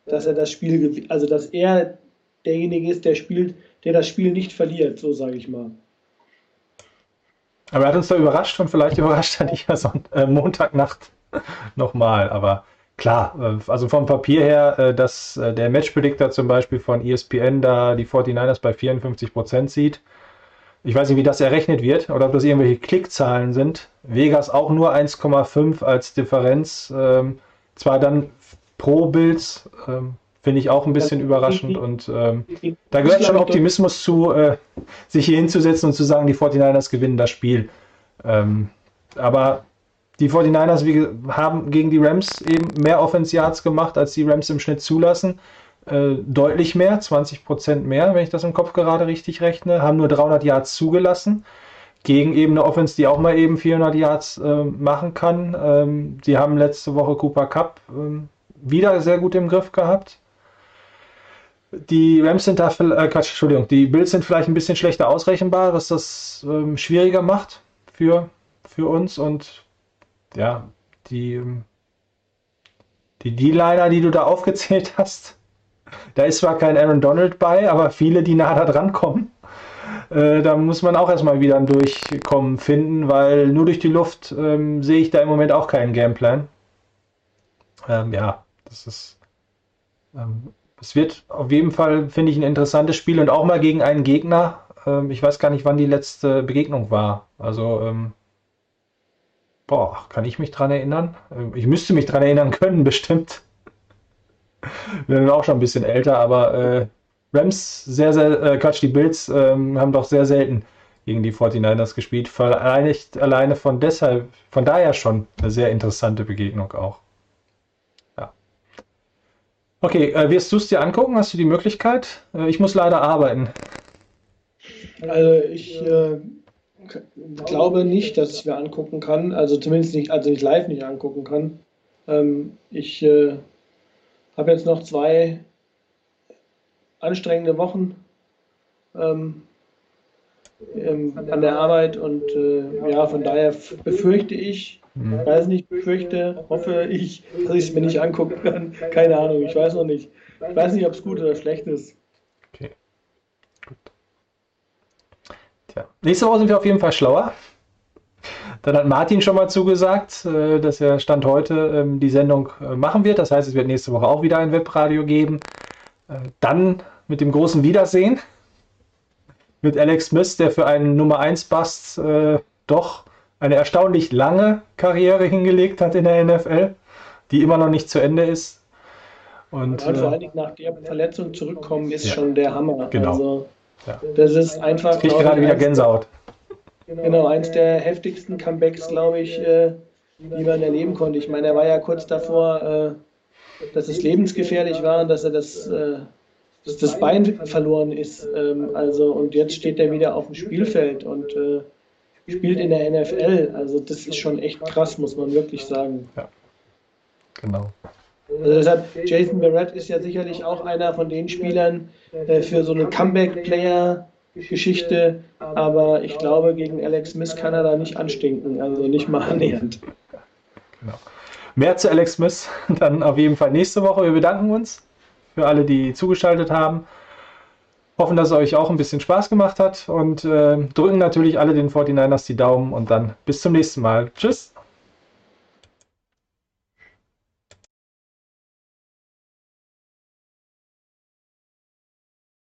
dass er das Spiel, also dass er derjenige ist, der spielt, der das Spiel nicht verliert, so sage ich mal. aber er hat uns da überrascht und vielleicht überrascht er dich ja Sonnt äh, Montagnacht nochmal. Aber klar, äh, also vom Papier her, äh, dass äh, der Matchpredictor zum Beispiel von ESPN da die 49ers bei 54% sieht. Ich weiß nicht, wie das errechnet wird oder ob das irgendwelche Klickzahlen sind. Vegas auch nur 1,5 als Differenz. Ähm, zwar dann pro Bills, ähm, finde ich auch ein bisschen überraschend und ähm, da gehört schon Optimismus zu, äh, sich hier hinzusetzen und zu sagen, die 49ers gewinnen das Spiel. Ähm, aber die 49ers wie, haben gegen die Rams eben mehr Offense Yards gemacht, als die Rams im Schnitt zulassen. Äh, deutlich mehr, 20% mehr, wenn ich das im Kopf gerade richtig rechne, haben nur 300 Yards zugelassen. Gegen eben eine Offense, die auch mal eben 400 Yards äh, machen kann. Ähm, die haben letzte Woche Cooper Cup ähm, wieder sehr gut im Griff gehabt. Die Rams sind da, äh, Quatsch, Entschuldigung, die Bills sind vielleicht ein bisschen schlechter ausrechenbar, was das ähm, schwieriger macht für, für uns. Und ja, die, ähm, die D-Liner, die du da aufgezählt hast, da ist zwar kein Aaron Donald bei, aber viele, die nah da dran kommen. Äh, da muss man auch erstmal wieder ein Durchkommen finden, weil nur durch die Luft ähm, sehe ich da im Moment auch keinen Gameplan. Ähm, ja, das ist. Ähm, es wird auf jeden Fall, finde ich, ein interessantes Spiel und auch mal gegen einen Gegner. Ähm, ich weiß gar nicht, wann die letzte Begegnung war. Also, ähm, boah, kann ich mich dran erinnern? Ähm, ich müsste mich dran erinnern können, bestimmt. Wir sind auch schon ein bisschen älter, aber äh, Rams sehr, sehr, äh, Quatsch, die Bills ähm, haben doch sehr selten gegen die 49ers gespielt. Vielleicht alleine von deshalb, von daher schon eine sehr interessante Begegnung auch. Okay, äh, wirst du es dir angucken? Hast du die Möglichkeit? Äh, ich muss leider arbeiten. Also ich äh, glaube nicht, dass ich mir angucken kann, also zumindest nicht, also nicht live nicht angucken kann. Ähm, ich äh, habe jetzt noch zwei anstrengende Wochen ähm, ähm, an der Arbeit und äh, ja, von daher befürchte ich, Hm. weiß nicht, befürchte, hoffe ich, dass ich es mir nicht angucken kann. Keine Ahnung, ich weiß noch nicht. Ich weiß nicht, ob es gut oder schlecht ist. Okay. Gut. Tja. Nächste Woche sind wir auf jeden Fall schlauer. Dann hat Martin schon mal zugesagt, äh, dass er Stand heute ähm, die Sendung äh, machen wird. Das heißt, es wird nächste Woche auch wieder ein Webradio geben. Äh, Dann mit dem großen Wiedersehen mit Alex Smith, der für einen Nummer 1 Bust äh, doch eine erstaunlich lange Karriere hingelegt hat in der NFL, die immer noch nicht zu Ende ist. Und Und vor allen äh, Dingen nach der Verletzung zurückkommen, ist Ja. schon der Hammer. Genau. Also, Ja. das ist einfach. kriege glaub gerade ich, wieder Gänsehaut. Genau, eins der heftigsten Comebacks, glaube ich, äh, die man erleben konnte. Ich meine, er war ja kurz davor, äh, dass es lebensgefährlich war und dass er das, äh, dass das Bein verloren ist. Ähm, also, und jetzt steht er wieder auf dem Spielfeld und äh, spielt in der NFL. Also, das ist schon echt krass, muss man wirklich sagen. Genau. Also deshalb, Jason Barrett ist ja sicherlich auch einer von den Spielern äh, für so eine Comeback-Player-Geschichte, aber ich glaube, gegen Alex Smith kann er da nicht anstinken, also nicht mal annähernd. Mehr zu Alex Smith dann auf jeden Fall nächste Woche. Wir bedanken uns für alle, die zugeschaltet haben. Hoffen, dass es euch auch ein bisschen Spaß gemacht hat und äh, drücken natürlich alle den 49ers die Daumen und dann bis zum nächsten Mal. Tschüss.